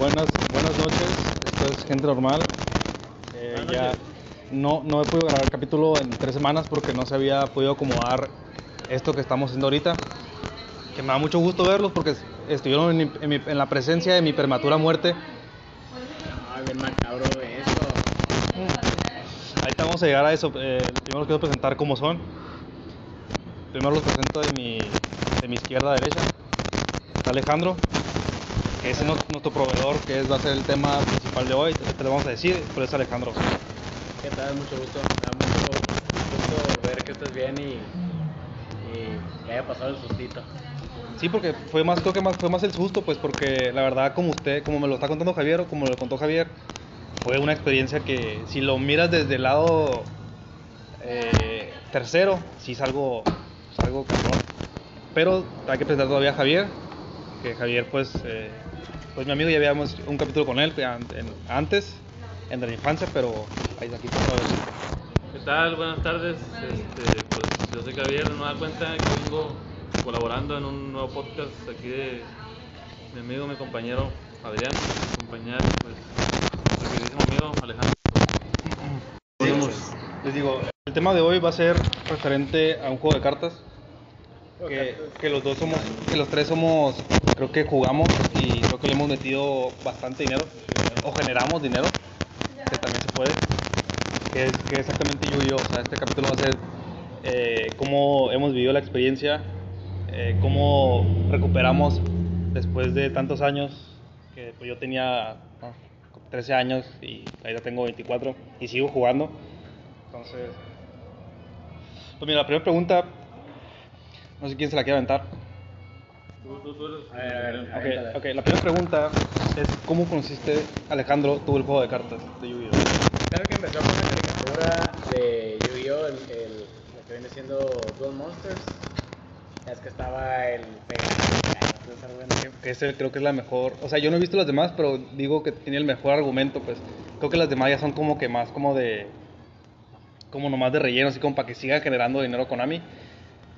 buenas, buenas noches. Esto es Gente Normal. Eh, ya no, no he podido grabar el capítulo en tres semanas porque no se había podido acomodar esto que estamos haciendo ahorita. Que me da mucho gusto verlos porque estuvieron en, la presencia de mi prematura muerte. Ay, bien macabro eso. Ahorita vamos a llegar a eso. Eh, primero los quiero presentar cómo son. Primero los presento de mi, de mi izquierda a derecha. Está Alejandro, ese es nuestro proveedor, que es, va a ser el tema principal de hoy. Te lo vamos a decir, pero es Alejandro. ¿Qué tal? Mucho gusto. Me da mucho gusto ver que estés bien y, y que haya pasado el sustito. Sí, porque fue más, creo que más, fue más el susto, pues porque la verdad, como usted, como me lo está contando Javier, o como lo contó Javier, fue una experiencia que si lo miras desde el lado eh, tercero, sí es algo, es algo cabrón. Pero hay que presentar todavía a Javier, que Javier pues, eh, pues mi amigo ya habíamos un capítulo con él antes, en la infancia, pero ahí está aquí. ¿Qué tal? Buenas tardes. Este, pues yo soy Javier, no da cuenta que vengo colaborando en un nuevo podcast aquí de mi amigo, mi compañero Adrián, acompañar pues nuestro queridísimo amigo Alejandro. Les digo, el tema de hoy va a ser referente a un juego de cartas. Que, que los dos somos, que los tres somos, creo que jugamos y creo que le hemos metido bastante dinero, o generamos dinero, que también se puede, que es que exactamente yo y yo, o sea, este capítulo va a ser eh, cómo hemos vivido la experiencia, eh, cómo recuperamos después de tantos años, que pues, yo tenía ¿no? 13 años y ahora tengo 24 y sigo jugando, entonces... Pues mira, la primera pregunta no sé quién se la quiere aventar. Tú, tú, tú eres- A ver, a ver, Ok, la primera pregunta es ¿cómo conociste, Alejandro, tú el juego de cartas de Yu-Gi-Oh? Claro que empezó con la caricatura de Yu-Gi-Oh! El, el- lo que viene siendo Duel Monsters. Ya es que estaba el. Que ese creo que es la mejor, o sea, yo no he visto las demás, pero digo que tiene el mejor argumento, pues creo que las demás ya son como que más como de, como nomás de relleno, así como para que siga generando dinero Konami,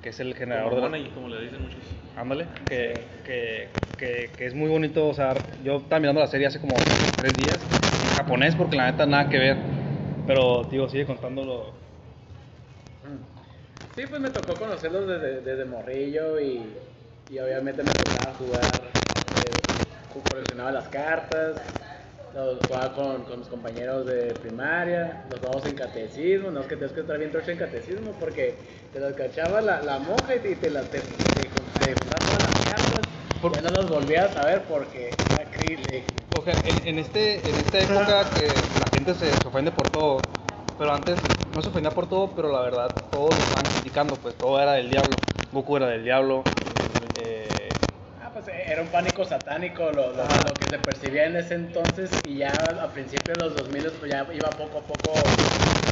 que es el generador como de la- money, como le dicen muchos. Ándale, que, que, que, que es muy bonito, o sea, yo estaba mirando la serie hace como tres días, en japonés porque la neta nada que ver, pero digo, sigue contándolo. Sí, pues me tocó conocerlos desde, desde morrillo y, y obviamente me tocaba jugar, eh, coleccionaba las cartas, los jugaba con, con mis compañeros de primaria, los jugábamos en catecismo, no es que tienes que estar bien trocho en catecismo porque te los cachaba la, la monja y te, te, la- te, te, te todas las cartas, ya no los volvías a ver porque era acrílico. O sea, en, en, este, en esta época que la gente se, se ofende por todo, pero antes no se ofendía por todo, pero la verdad todos lo estaban criticando, pues todo era del diablo, Goku era del diablo, eh, Ah, pues eh, era un pánico satánico lo, lo, lo que se percibía en ese entonces y ya a principios de los 2000 pues ya iba poco a poco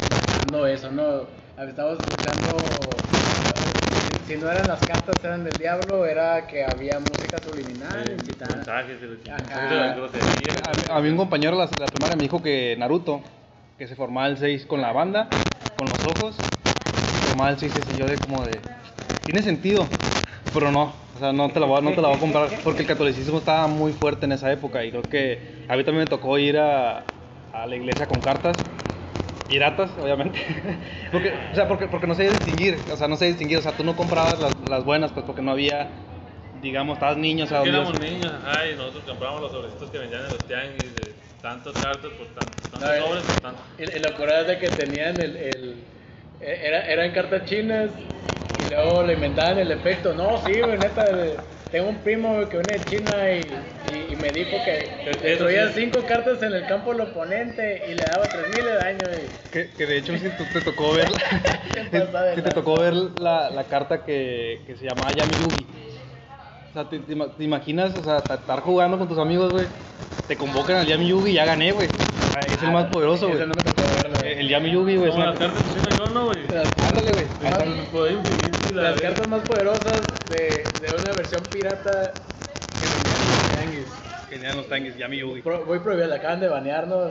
bajando eso, ¿no? Estábamos escuchando, si, si no eran las cartas eran del diablo, era que había música subliminal, Eh, incitando. mensajes de la Ajá. de la grosería. a, a mí un compañero de la, la primaria me dijo que Naruto, que se formaba el 6 con la banda, con los ojos, se formaba el 6 y yo de como de, tiene sentido, pero no, sea, no te la voy, a- no te la voy a comprar, porque el catolicismo estaba muy fuerte en esa época y creo que a mí también me tocó ir a, a la iglesia con cartas. Piratas, obviamente. porque, o sea, porque, porque no sé distinguir. O sea, no sé distinguir. O sea, tú no comprabas las, las buenas, pues porque no había, digamos, estabas niño. O sea, éramos niños, ajá, y nosotros comprábamos los sobrecitos que vendían en los tianguis de tantas cartas por tantos, tantos No, eh, sobres por tantos. Y, y lo curioso es de que tenían el, el eh, era, eran cartas chinas luego le inventaban el efecto. No, sí, güey, neta, tengo un primo güey, que viene de China y, y, y me dijo que destruía sí. cinco cartas en el campo del oponente y le daba 3000 de daño. Y, Que, que de hecho si tú te tocó ver Te si te lanza. tocó ver la, la carta que, que se llamaba Yami Yugi. O sea, te, te te imaginas, o sea, ta- estar jugando con tus amigos, güey. Te convocan al Yami Yugi y ya gané, güey. Ah, Es el más poderoso, güey. No. El Yami Yugi, güey. Como las cartas que tiene yo, ¿no, güey? Las, Ándale, güey. Ah, cartas más poderosas de, de una versión pirata que vendían en los tianguis. Que tenían los tanques, Yami Yugi. Pro- Voy prohibido, la acaban de banear, ¿no? No,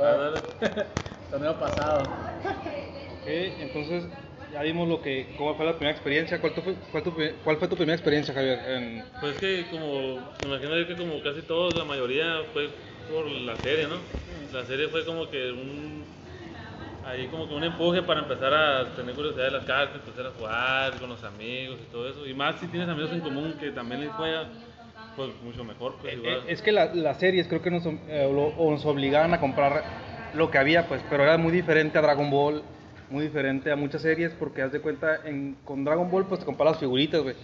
Ah, dale. Torneo pasado. Ok, entonces, ya vimos lo que, cómo fue la primera experiencia. ¿Cuál, fue, cuál, tu, cuál fue tu primera experiencia, Javier? En... Pues que como, me imagino yo que como casi todos, la mayoría fue por la serie, ¿no? La serie fue como que un, ahí como que un empuje para empezar a tener curiosidad de las cartas, empezar a jugar con los amigos y todo eso. Y más si tienes amigos en común que también les juegan, pues mucho mejor. Pues, igual. Eh, Es que la- las series creo que nos, eh, lo- nos obligaban a comprar lo que había, pues, pero era muy diferente a Dragon Ball, muy diferente a muchas series, porque haz de cuenta, en, con Dragon Ball, pues te compras las figuritas, güey.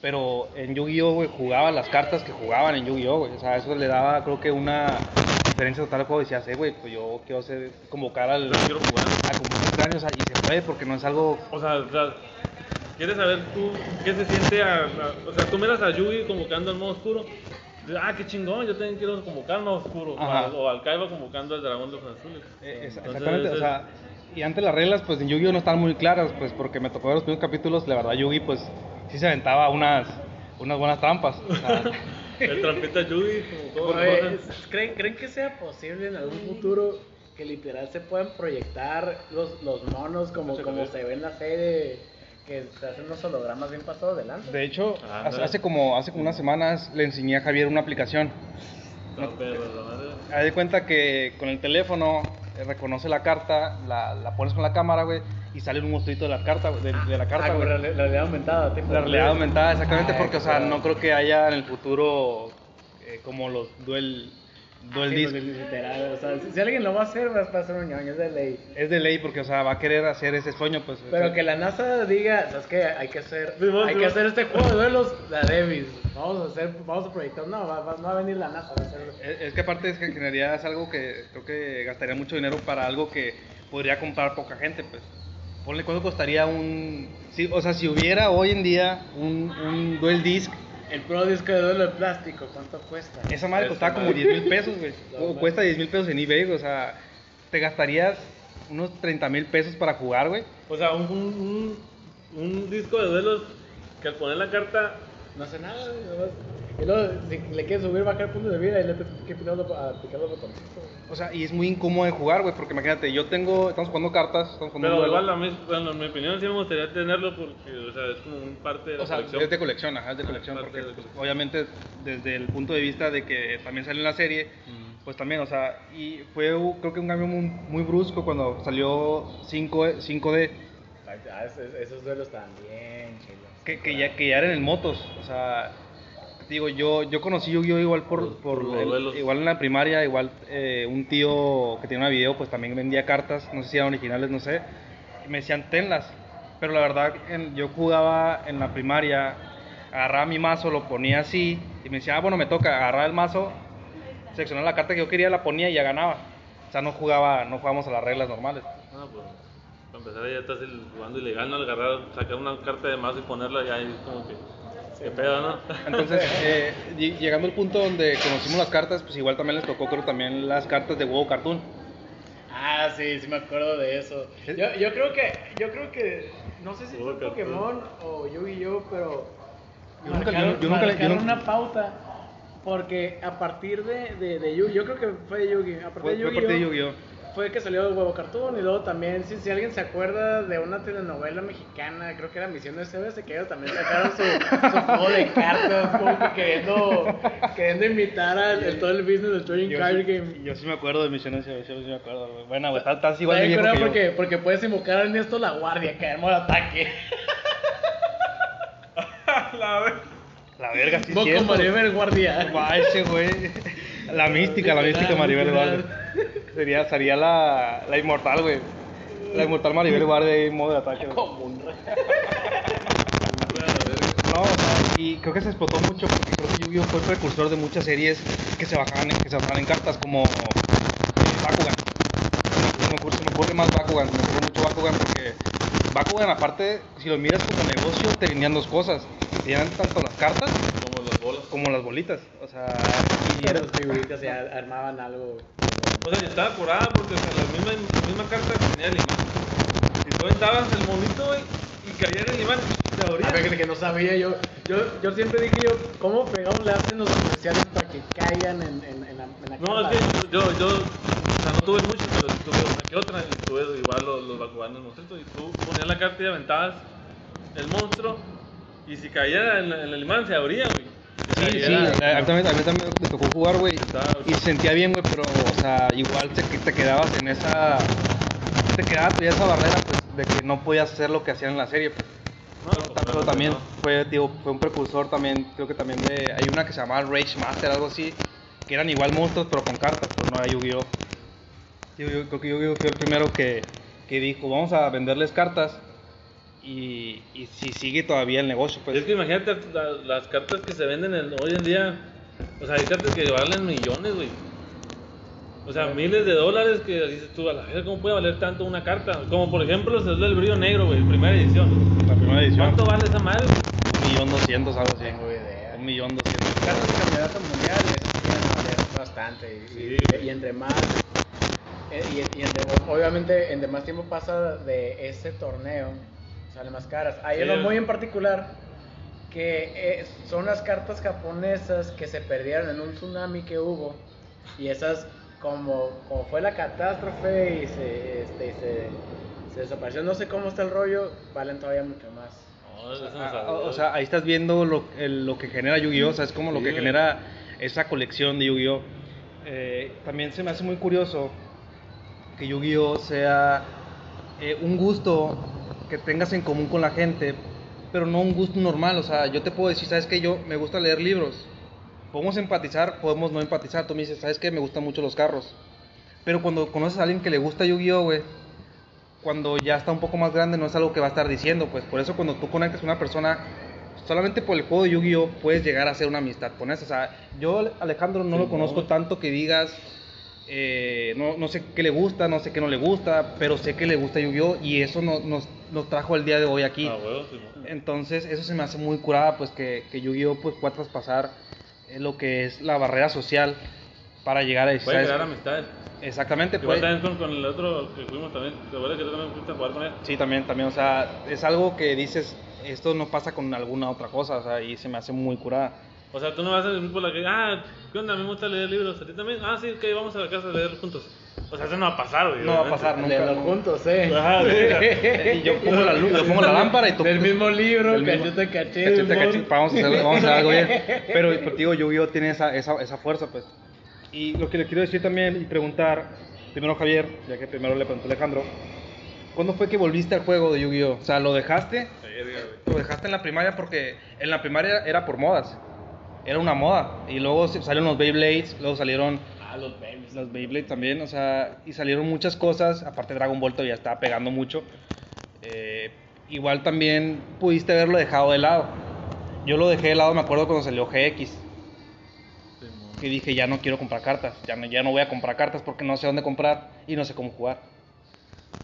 Pero en Yu-Gi-Oh, güey, jugaba las cartas que jugaban en Yu-Gi-Oh, güey. O sea, eso le daba, creo que una diferencia total al juego. Decías, eh, güey, pues yo quiero hacer, convocar al, quiero jugar. a como extraño, o sea, y se puede, porque no es algo O sea, o sea, ¿quieres saber tú qué se siente a, a- O sea, tú miras a Yugi convocando al modo oscuro. ah, qué chingón, yo también quiero convocar al modo oscuro. O, Ajá. al- o al Kaiba convocando al dragón de ojos azules. Eh, es- Entonces, exactamente, o es- sea, y antes las reglas pues en Yu-Gi-Oh no estaban muy claras, pues porque me tocó ver los primeros capítulos, la verdad Yugi pues sí se aventaba unas, unas buenas trampas. o sea, El trampita Yugi, como es- ¿creen, ¿Creen que sea posible en algún futuro que literal se puedan proyectar los, los monos como, Mucho como se ve en la serie? Que se hacen unos hologramas bien pasados de lanza. de hecho, Ah, hace, no. hace como, hace como unas semanas le enseñé a Javier una aplicación. No, pero la madre. Haz de cuenta que con el teléfono reconoce la carta, la, la pones con la cámara, güey, y sale un monstruito de la carta, güey, de, de la carta, Ah, como güey. la, la realidad aumentada. Tipo La realidad aumentada, exactamente, Ay, porque, o sea, no creo que haya en el futuro eh, como los duel, duel Sí, disc. porque literal, o sea, si, alguien lo va a hacer, va a ser un ñoño, es de ley. Es de ley porque, o sea, va a querer hacer ese sueño, pues. Pero que la NASA diga, ¿sabes qué? Hay que hacer, Sí, hay sí, que hacer este juego de duelos, la Davis. Vamos a hacer, vamos a proyectar. No, va, va- no va a venir la NASA a hacerlo. Es, es que aparte es que en generalidad es algo que creo que gastaría mucho dinero para algo que podría comprar poca gente, pues. Ponle cuánto costaría un... Sí, o sea, si hubiera hoy en día un, un Duel Disc, El pro disco de duelo de plástico, ¿cuánto cuesta? esa madre Esa costaba como madre. 10 mil pesos, güey. No, cuesta 10 mil pesos en eBay, güey, o sea, te gastarías unos 30 mil pesos para jugar, güey. O sea, un, un, un, un disco de duelos que al poner la carta No hace nada, güey, nomás- Y luego, si le quieres subir, bajar puntos de vida, y le tienes que picar los, a picar los botoncitos. O sea, y es muy incómodo de jugar, güey, porque imagínate, yo tengo, estamos jugando cartas, estamos jugando Pero igual, a mí, bueno, en mi opinión, sí me gustaría tenerlo porque, o sea, es como un parte de la O sea, colección. es de colección, ajá, es de colección, porque de pues, colección. obviamente desde el punto de vista de que también salió en la serie, Mm. pues también, o sea, y fue creo que un cambio muy, muy brusco cuando salió 5, 5D, Ah, esos, esos duelos también, chilos. Que, que, ya, que ya eran en motos, o sea, digo, yo, yo conocí Yu-Gi-Oh igual por, Por- por el- igual en la primaria, igual eh, un tío que tenía una video, pues también vendía cartas, no sé si eran originales, no sé, y me decían, tenlas, pero la verdad, en- yo jugaba en la primaria, agarraba mi mazo, lo ponía así, y me decía, ah, bueno, me toca, agarraba el mazo, seleccionaba la carta que yo quería, la ponía y ya ganaba. O sea, no jugaba, no jugábamos a las reglas normales. Ah, pues, para empezar ya estás el- jugando ilegal, ¿no? Al agarrar, sacar una carta de mazo y ponerla ya es como que... ¿Qué pedo, no? Entonces, eh, ll- llegando al punto donde conocimos las cartas, pues igual también les tocó, creo, también las cartas de huevo cartoon. Ah, sí, sí me acuerdo de eso. ¿Sí? Yo, yo creo que, yo creo que, no sé si fue cartoon. Pokémon o Yu-Gi-Oh, pero Yo nunca- marcaron, yo- yo nunca marcaron nunca- una pauta porque a partir de, de, de Yu, yo creo que fue de Yu-Gi, a partir Fue, de Yu-Gi-Oh, Yu-Gi-Oh! Fue que salió el huevo cartoon y luego también, si, si alguien se acuerda de una telenovela mexicana, creo que era Misión SBS, que ellos también sacaron su, su juego de cartas, como que queriendo, queriendo imitar al el- todo el business del trading card game. yo sí me acuerdo de Misiones, yo sí me acuerdo. Bueno, güey, estás, igual de ¿Sabes viejo qué que yo. porque, porque puedes invocar a Ernesto la guardia, arma el ataque. la vez. La verga, sí cierto. Maribel guardia. Va, ese güey. La mística, la mística Maribel Guardia. Sería, sería la, la inmortal, güey. La inmortal Maribel Guardia en modo de ataque. güey. Como un rey. No, o sea, y creo que se explotó mucho porque creo que Yu-Gi-Oh fue el precursor de muchas series que se bajaban en, que se bajaban en cartas como eh, Bakugan. Se me ocurre, se me ocurre más Bakugan, se me ocurre mucho Bakugan porque Bakugan aparte, si lo miras como negocio, te vendían dos cosas. Te vendían tanto las cartas Como las bolas. como las bolitas. O sea, y las figuritas ya armaban algo. O sea, y estaba curada porque o sea, la, misma, la misma carta que tenía el imán. Si tú aventabas el monito, güey, y caía en el imán, te abría. A ver, que no sabía yo. Yo, yo siempre dije yo, ¿cómo fregados le hacen los especiales para que caigan en, en, en la, en la No, es que yo, yo, o sea, no tuve mucho, pero tuve una que otra, y tuve igual los, los Bakuganes monstruito. Y tú ponías la carta y aventabas el monstruo. Y si caía en, en el imán, se abría, güey. Sí, sí, era- exactamente, a mí también me tocó jugar, güey. Y se sentía bien, güey, pero, o sea, igual te, te quedabas en esa. Te quedabas todavía esa barrera, pues, de que no podías hacer lo que hacían en la serie, pues. No, Pero también no. fue, digo, fue un precursor también, creo que también de. Hay una que se llamaba Rage Master, algo así, que eran igual monstruos, pero con cartas, pero no era Yu-Gi-Oh! Digo, yo creo que Yu-Gi-Oh! fue el primero que, que dijo, vamos a venderles cartas. Y, y si sigue todavía el negocio, pues. Es que imagínate la- las cartas que se venden en- hoy en día. O sea, hay cartas que valen millones, güey. O sea, miles de dólares que dices tú, a la vez, ¿cómo puede valer tanto una carta? Como por ejemplo, el del brillo negro, güey, primera edición. La primera edición. ¿Cuánto vale esa madre? Un millón doscientos, algo así. Tengo idea. Un millón doscientos. Cartas de campeonato mundial es- tienen que valer bastante. Y, Sí. y- y entre más. eh, Y, y entre- obviamente, entre más tiempo pasa de ese torneo, salen más caras. Hay Sí. uno muy en particular que eh, son las cartas japonesas que se perdieron en un tsunami que hubo. Y esas, como, como fue la catástrofe y se, este, y se, se desapareció, no sé cómo está el rollo, valen todavía mucho más. No, eso Ah, o sea, ahí estás viendo lo, el- lo que genera Yu-Gi-Oh! O sea, es como lo Sí, que güey. genera esa colección de Yu-Gi-Oh! Eh, también se me hace muy curioso que Yu-Gi-Oh! sea eh, un gusto que tengas en común con la gente, pero no un gusto normal. O sea, yo te puedo decir, ¿sabes qué? Yo me gusta leer libros. Podemos empatizar, podemos no empatizar. Tú me dices, ¿sabes qué? Me gustan mucho los carros. Pero cuando conoces a alguien que le gusta Yu-Gi-Oh, güey, cuando ya está un poco más grande no es algo que va a estar diciendo, pues por eso cuando tú conectas con una persona, solamente por el juego de Yu-Gi-Oh puedes llegar a hacer una amistad con eso. O sea, yo Alejandro no Sí, lo conozco no. tanto que digas, eh, no, no sé qué le gusta, no sé qué no le gusta, pero sé que le gusta Yu-Gi-Oh y eso no- nos, nos trajo el día de hoy aquí. Ah, huevo, sí, no. Entonces, eso se me hace muy curada, pues que, que Yu-Gi-Oh pues pueda traspasar eh, lo que es la barrera social para llegar a Puede crear amistades. Exactamente, Igual pues. también con, con el otro que fuimos también. ¿Te acuerdas que tú también fuiste a jugar con él? Sí, también, también, o sea, es algo que dices, esto no pasa con alguna otra cosa, o sea, y se me hace muy curada. O sea, tú no vas a ir por la que, ah, ¿qué onda? A mí me gusta leer libros. ¿A ti también? Ah, sí, ok, vamos a la casa a leer juntos. O sea, eso no va a pasar, güey. No va a pasar nunca. Leerlo juntos, eh. Ajá, sí. Y yo pongo la luz, yo pongo la lámpara y tú... Del mismo libro, Del mismo- cachete, cachete. Cachete, cachete, vamos a hacer, vamos a hacer algo bien. Pero, pero digo, Yu-Gi-Oh tiene esa, esa, esa fuerza, pues. Y lo que le quiero decir también y preguntar, primero Javier, ya que primero le preguntó Alejandro, ¿cuándo fue que volviste al juego de Yu-Gi-Oh? O sea, ¿lo dejaste? Lo dejaste en la primaria porque en la primaria era por modas. Era una moda. Y luego salieron los Beyblades, luego salieron Ah, los babies. los Beyblade también, o sea, y salieron muchas cosas, aparte Dragon Ball todavía estaba pegando mucho. Eh, igual también pudiste haberlo dejado de lado. Yo lo dejé de lado, me acuerdo cuando salió GX, que dije ya no quiero comprar cartas, ya no, ya no voy a comprar cartas porque no sé dónde comprar y no sé cómo jugar.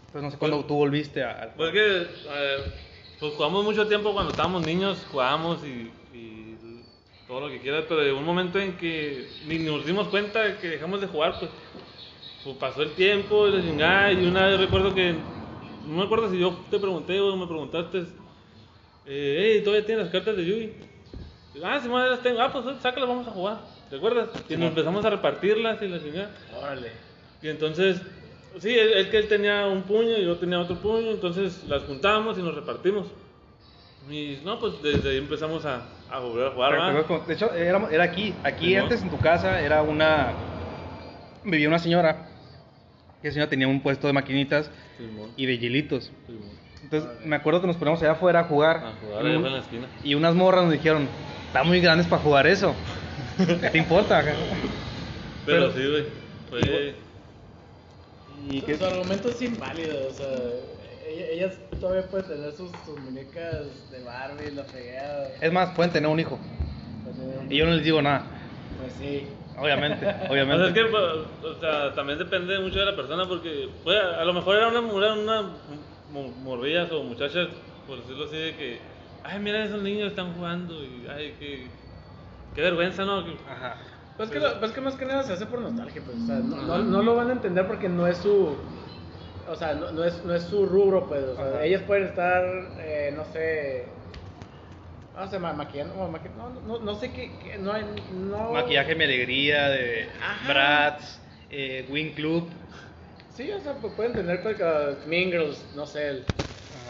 Entonces no sé cuándo tú volviste a- al Pues que, eh, pues jugamos mucho tiempo cuando estábamos niños, jugábamos y, y todo lo que quieras, pero de un momento en que ni nos dimos cuenta de que dejamos de jugar, pues, pues pasó el tiempo y la chingada, y una vez recuerdo que, no me acuerdo si yo te pregunté o me preguntaste, eh, hey, ¿todavía tienes las cartas de Yugi? Ah, si madre las tengo, ah, pues sácalas, vamos a jugar, ¿te acuerdas? Y nos empezamos a repartirlas y la chingada. Órale. Y entonces, sí, es es que él tenía un puño y yo tenía otro puño, entonces las juntamos y nos repartimos. Y no, pues desde ahí empezamos a, a volver a jugar, Pero- De hecho, era, era aquí. Aquí antes en tu casa era una. Vivía una señora. Que señora tenía un puesto de maquinitas y de hielitos. Entonces me acuerdo que nos poníamos allá afuera a jugar. A jugar un- en la esquina. y unas morras nos dijeron: Están muy grandes para jugar eso. ¿Qué te importa? Pero, Pero- sí, güey. Fue... Y que- Su argumento es inválido, o sea, ellas todavía pueden tener sus, sus muñecas de Barbie, la fregada. Es más, pueden tener un hijo. Pues, Y yo no les digo nada. Pues sí. Obviamente, O sea, es obviamente. que, pues, o sea, también depende mucho de la persona porque puede- a lo mejor era una, era una mo- morrillas o muchachas, por decirlo así, de que, ay, mira, esos niños están jugando y, ay, qué, qué vergüenza, ¿no? Que- Ajá. Pues que, lo- pues que más que nada se hace por nostalgia, pues, o sea, no, no, no lo van a entender porque no es su, o sea, no, no es, no es su rubro, pues, o sea, Ajá. ellas pueden estar, eh, no sé, no sé, ma- maquillando, no, no, no sé qué, qué- no hay, no... Maquillaje Mi Alegría de Ajá. Bratz, eh, Wing Club. Sí, o sea, pues pueden tener cualquier, Mean Girls, no sé,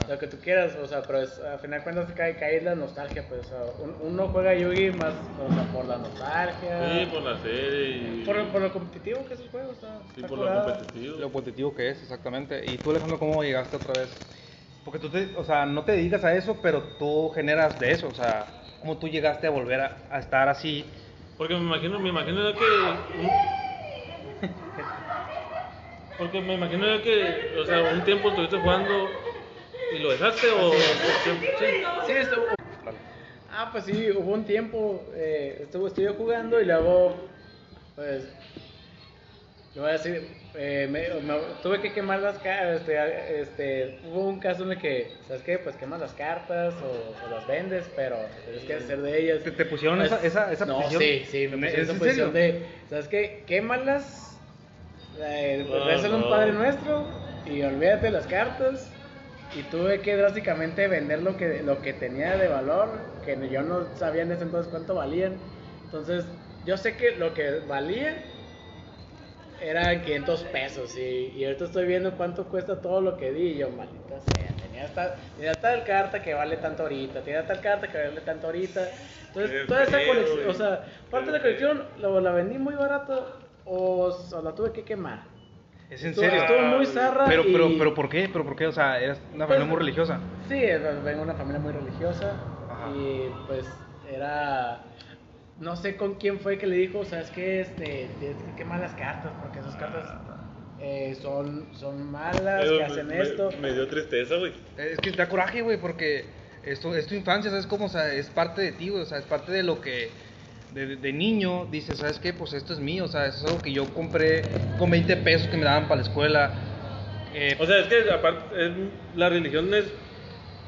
lo que tú quieras, o sea, pero es, a final de cuentas cae, cae la nostalgia, pues, o sea, un- uno juega Yugi más, o sea, por la nostalgia, Sí, por la serie y. por, por lo competitivo que es el juego, está, Sí, está por lo competitivo. Lo competitivo que es, exactamente. Y tú, Alejandro, ¿cómo llegaste otra vez? Porque tú, te, o sea, no te dedicas a eso, pero tú generas de eso. O sea, ¿cómo tú llegaste a volver a, a estar así? Porque me imagino, me imagino yo que. un- Porque me imagino yo que, o sea, un tiempo estuviste jugando y lo dejaste o. Sí. Sí, estuvo, ah, pues sí, hubo un tiempo, eh, estuve, estuve jugando y luego, pues, yo voy a decir, eh, me- me- tuve que quemar las cartas, este, este, hubo un caso en el que, ¿sabes qué? Pues quemas las cartas o, o las vendes, pero tienes que hacer de ellas. ¿Te- te pusieron Pues, esa- esa- esa no, posición? sí, sí, me ¿Es pusieron esa posición serio? de, ¿sabes qué? Quémalas, eh, No, rezan un no. Padre Nuestro y olvídate de las cartas. Y tuve que drásticamente vender lo que, lo que tenía de valor, que yo no sabía en ese entonces cuánto valían. Entonces, yo sé que lo que valía eran 500 pesos y, y ahorita estoy viendo cuánto cuesta todo lo que di y yo, maldita sea, tenía, esta, tenía tal carta que vale tanto ahorita, tenía tal carta que vale tanto ahorita. Entonces, Qué toda esa colección, o sea, parte de la colección lo, la vendí muy barato o, o la tuve que quemar. ¿Es en Estuvo, serio? estuvo muy zarra. Pero, pero, y- pero, ¿por qué? ¿Pero por qué? O sea, eres una pues, familia muy religiosa. Sí, vengo de una familia muy religiosa Ajá. y pues era no sé con quién fue que le dijo, sabes qué, este, tienes que quemar las cartas porque esas cartas eh, son son malas, Pero que hacen me- esto. Me dio tristeza, güey. Es que da coraje, güey, porque esto es tu infancia, ¿sabes cómo? O sea, es parte de ti, güey, o sea, es parte de lo que de, de niño dices, ¿sabes qué? Pues esto es mío, o sea, es algo que yo compré con 20 pesos que me daban para la escuela. Eh, O sea, es que aparte, es- la religión es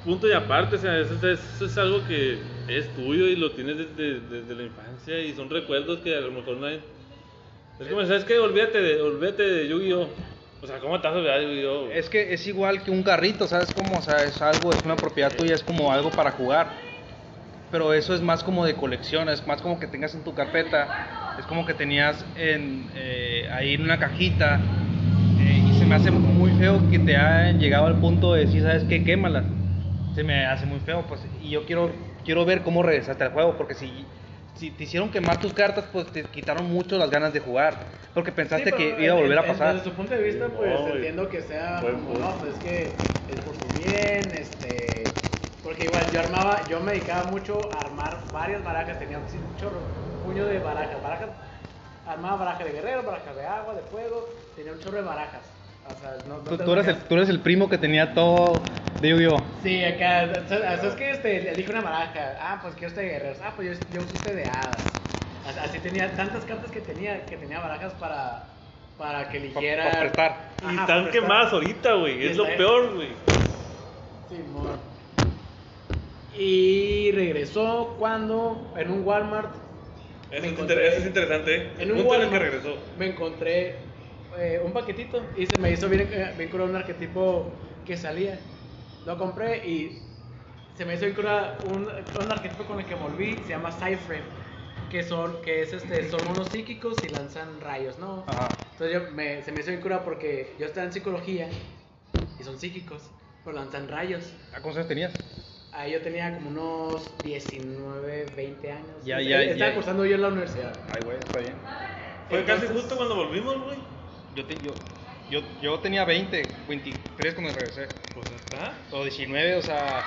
punto y aparte, o sea, eso, es- eso es algo que es tuyo y lo tienes desde, desde la infancia y son recuerdos que a lo mejor nadie... Es como, ¿sabes qué? Olvídate de, olvídate de Yu-Gi-Oh! O sea, ¿cómo de Yu-Gi-Oh? es que es igual que un carrito, ¿sabes cómo? O sea, es algo, es una propiedad tuya, es como algo para jugar. Pero eso es más como de colección, es más como que tengas en tu carpeta, es como que tenías en, eh, ahí en una cajita. eh, y se me hace muy feo que te hayan llegado al punto de decir, ¿sabes qué? Quémalas. Se me hace muy feo, pues. Y yo quiero, quiero ver cómo regresaste al juego, porque si, si te hicieron quemar tus cartas, pues te quitaron mucho las ganas de jugar. Porque pensaste Sí, que iba a en- volver a pasar. Desde su punto de vista, No, pues güey. entiendo que sea como, no, pues es que es por tu bien, este, porque igual yo armaba, yo me dedicaba mucho a armar varias barajas, tenía un chorro, un puño de barajas, barajas, armaba barajas de guerrero, barajas de agua, de fuego, tenía un chorro de barajas. O sea, no, no Tú, tú eres el, tú eres el primo que tenía todo de Yu-Gi-Oh! Sí, acá, o sea, es que este, elige una baraja, ah, pues quiero este de guerreros, ah, pues yo, yo quise de hadas. Así- tenía tantas cartas que tenía, que tenía barajas para, para que eligiera. pa prestar. Y Ajá, están quemadas ahorita, güey. Es lo peor, güey. Sí, mo- Y regresó cuando en un Walmart. Eso, me es, encontré- inter- eso es interesante, ¿eh? En un Walmart que regresó. me encontré eh, un paquetito y se me hizo bien, eh, bien curado un arquetipo que salía. Lo compré y se me hizo bien curado un, un arquetipo con el que volví, se llama Cyframe, que son, que es este, son unos psíquicos y lanzan rayos, ¿no? Ajá. Entonces yo me, se me hizo bien curado porque yo estaba en psicología y son psíquicos, pero lanzan rayos. ¿A cuántos años tenías? Ahí yo tenía como unos 19, 20 años. Ya, ya, Estaba ya. cursando yo en la universidad. Ay, güey, está bien. Fue casi Entonces- justo cuando volvimos, güey. Yo, te- yo, yo, yo tenía 20, 23 cuando regresé. Pues está. O 19, o sea.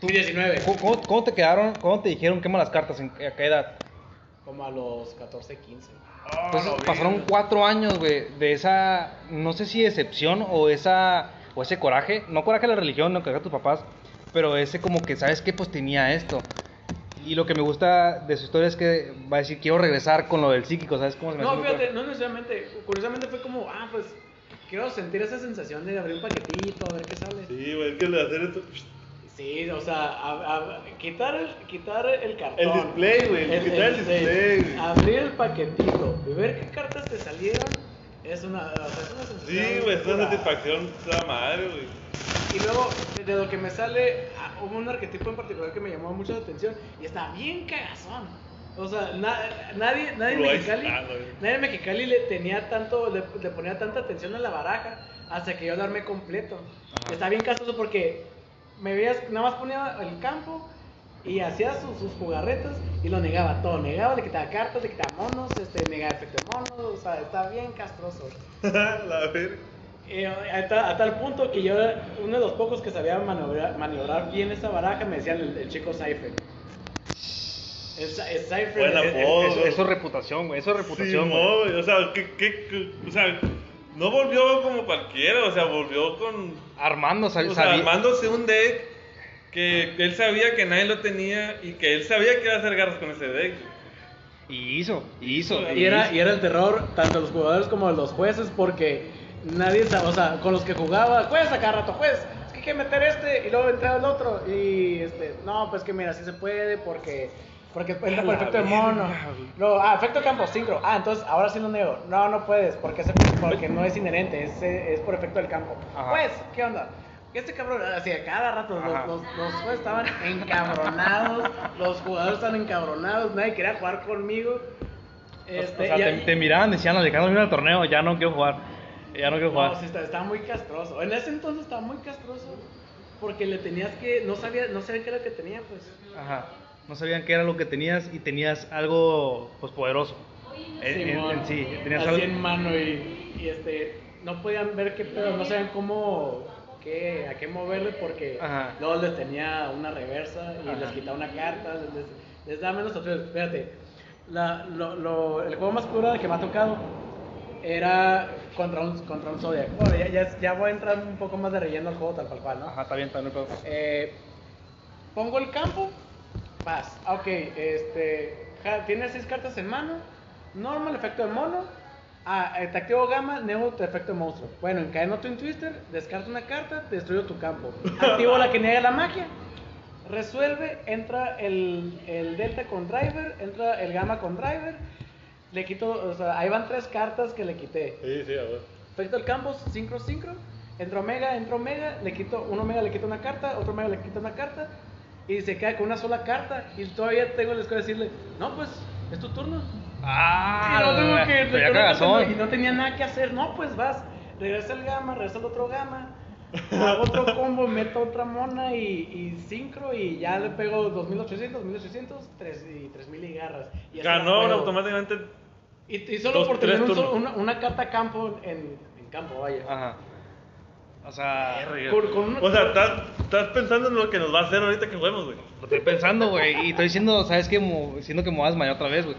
tú- 19. ¿Cómo, cómo- cómo te quedaron? ¿Cómo te dijeron quema las cartas? ¿En qué- a qué edad? Como a los 14, 15. Entonces pasaron cuatro años, güey, de esa, no sé si decepción o esa, o ese coraje, no coraje a la religión, no coraje a tus papás, pero ese como que, ¿sabes qué? Pues tenía esto. Y lo que me gusta de su historia es que va a decir, quiero regresar con lo del psíquico, ¿sabes cómo se me No, fíjate, no necesariamente. Curiosamente fue como, ah, pues quiero sentir esa sensación de abrir un paquetito, a ver qué sale. Sí, Sí, güey, es que le hacer esto. o sea, a- a- quitar, el, quitar el cartón. El display, güey, quitar el el- display, güey. Abrir el paquetito y ver qué cartas te salieron es una, o sea, es una sensación. Sí, güey, es una satisfacción la madre, güey. Y luego, de, lo que me sale, ah, hubo un arquetipo en particular que me llamó mucho la atención y está bien cagazón. O sea, na- nadie, nadie, en Mexicali, nadie en Mexicali le tenía tanto, le, le ponía tanta atención a la baraja hasta que yo lo armé completo. Está bien castroso porque me veías, nada más ponía el campo y hacía sus, sus jugarretas y lo negaba todo. Negaba, le quitaba cartas, le quitaba monos, este, negaba efecto de monos, o sea, está bien castroso. la. Eh, a, tal, a tal punto que yo uno de los pocos que sabía maniobrar, maniobrar bien esa baraja, me decían el, el chico Cypher. El, Cy- el Cypher. Buena es- voz. Eso, eso es reputación, güey. Eso es reputación, Sí, güey. no, o sea, que, que, que- o sea, no volvió como cualquiera, o sea, volvió con, Armando, sal- o sea, armándose un deck que él sabía que nadie lo tenía y que él sabía que iba a hacer garras con ese deck. Y hizo, y hizo. Y era, y era el terror tanto de los jugadores como de los jueces porque nadie sabe, o sea, con los que jugaba, juez a cada rato, juez, es que hay que meter este y luego entraba el otro y este, no, pues que mira, sí se puede porque porque entra por efecto de mono. Luego, ah, efecto de campo, sincro. Ah, entonces ahora sí lo nego. No, no puedes, porque, porque no es inherente, es, es por efecto del campo. Ajá. Juez, ¿qué onda? Este cabrón, así a cada rato, los, los, los jueces estaban encabronados, los jugadores estaban encabronados, nadie quería jugar conmigo. Este, o sea, y- te, te miraban, decían, Alejandro, mira el torneo, ya no quiero jugar. Ya no quiero No, jugar. sí, está- muy castroso. En ese entonces estaba muy castroso porque le tenías que, no sabía, no sabía qué era lo que tenía, pues. Ajá. No sabían qué era lo que tenías y tenías algo, pues, poderoso. En, en- Simón, en sí, tenías así algo... en mano y, y, este, no podían ver qué pedo, no sabían cómo, qué, a qué moverle porque Ajá. luego les tenía una reversa y Ajá. les quitaba una carta, les, les daba menos opciones. Fíjate, la, lo, lo- el juego más cruel que me ha tocado era contra un, contra un Zodiac. Bueno, ya, ya, ya voy a entrar un poco más de relleno al juego tal cual, cual, ¿no? Ajá, está bien, está bien. pero- Eh, pongo el campo, paz. Ok, este. ja- Tiene seis cartas en mano. Normal, efecto de mono. Ah, te activo gamma, neutro, efecto de monstruo. Bueno, encadeno Twin Twister, descarto una carta, destruyo tu campo. Activo la que niega la magia. Resuelve, entra el, el delta con driver, entra el gamma con driver. Le quito, o sea, ahí van tres cartas que le quité. Sí, sí, a ver. Efecto del campo, sincro, sincro. Entra Omega, entra Omega, le quito, un Omega le quita una carta, otro Omega le quita una carta. Y se queda con una sola carta. Y todavía tengo la escuela de decirle, no, pues, es tu turno. Ah, y no tengo que pero ya cagazón. Y no tenía nada que hacer. No, pues vas, regresa el gamma, regresa el otro gamma. Hago otro combo, meto otra mona y, y sincro y ya le pego 2800, 2800 3, y 3000 y garras. Y Ganó automáticamente. Y, y solo Dos, por tener un solo- una, una carta campo en, en campo, vaya. Ajá. O sea, Con- con una- O sea, estás, estás pensando en lo que nos va a hacer ahorita que juguemos, güey. lo estoy pensando, güey. Y estoy diciendo, ¿sabes qué? Mo- Diciendo que me voy a desmayar otra vez, güey.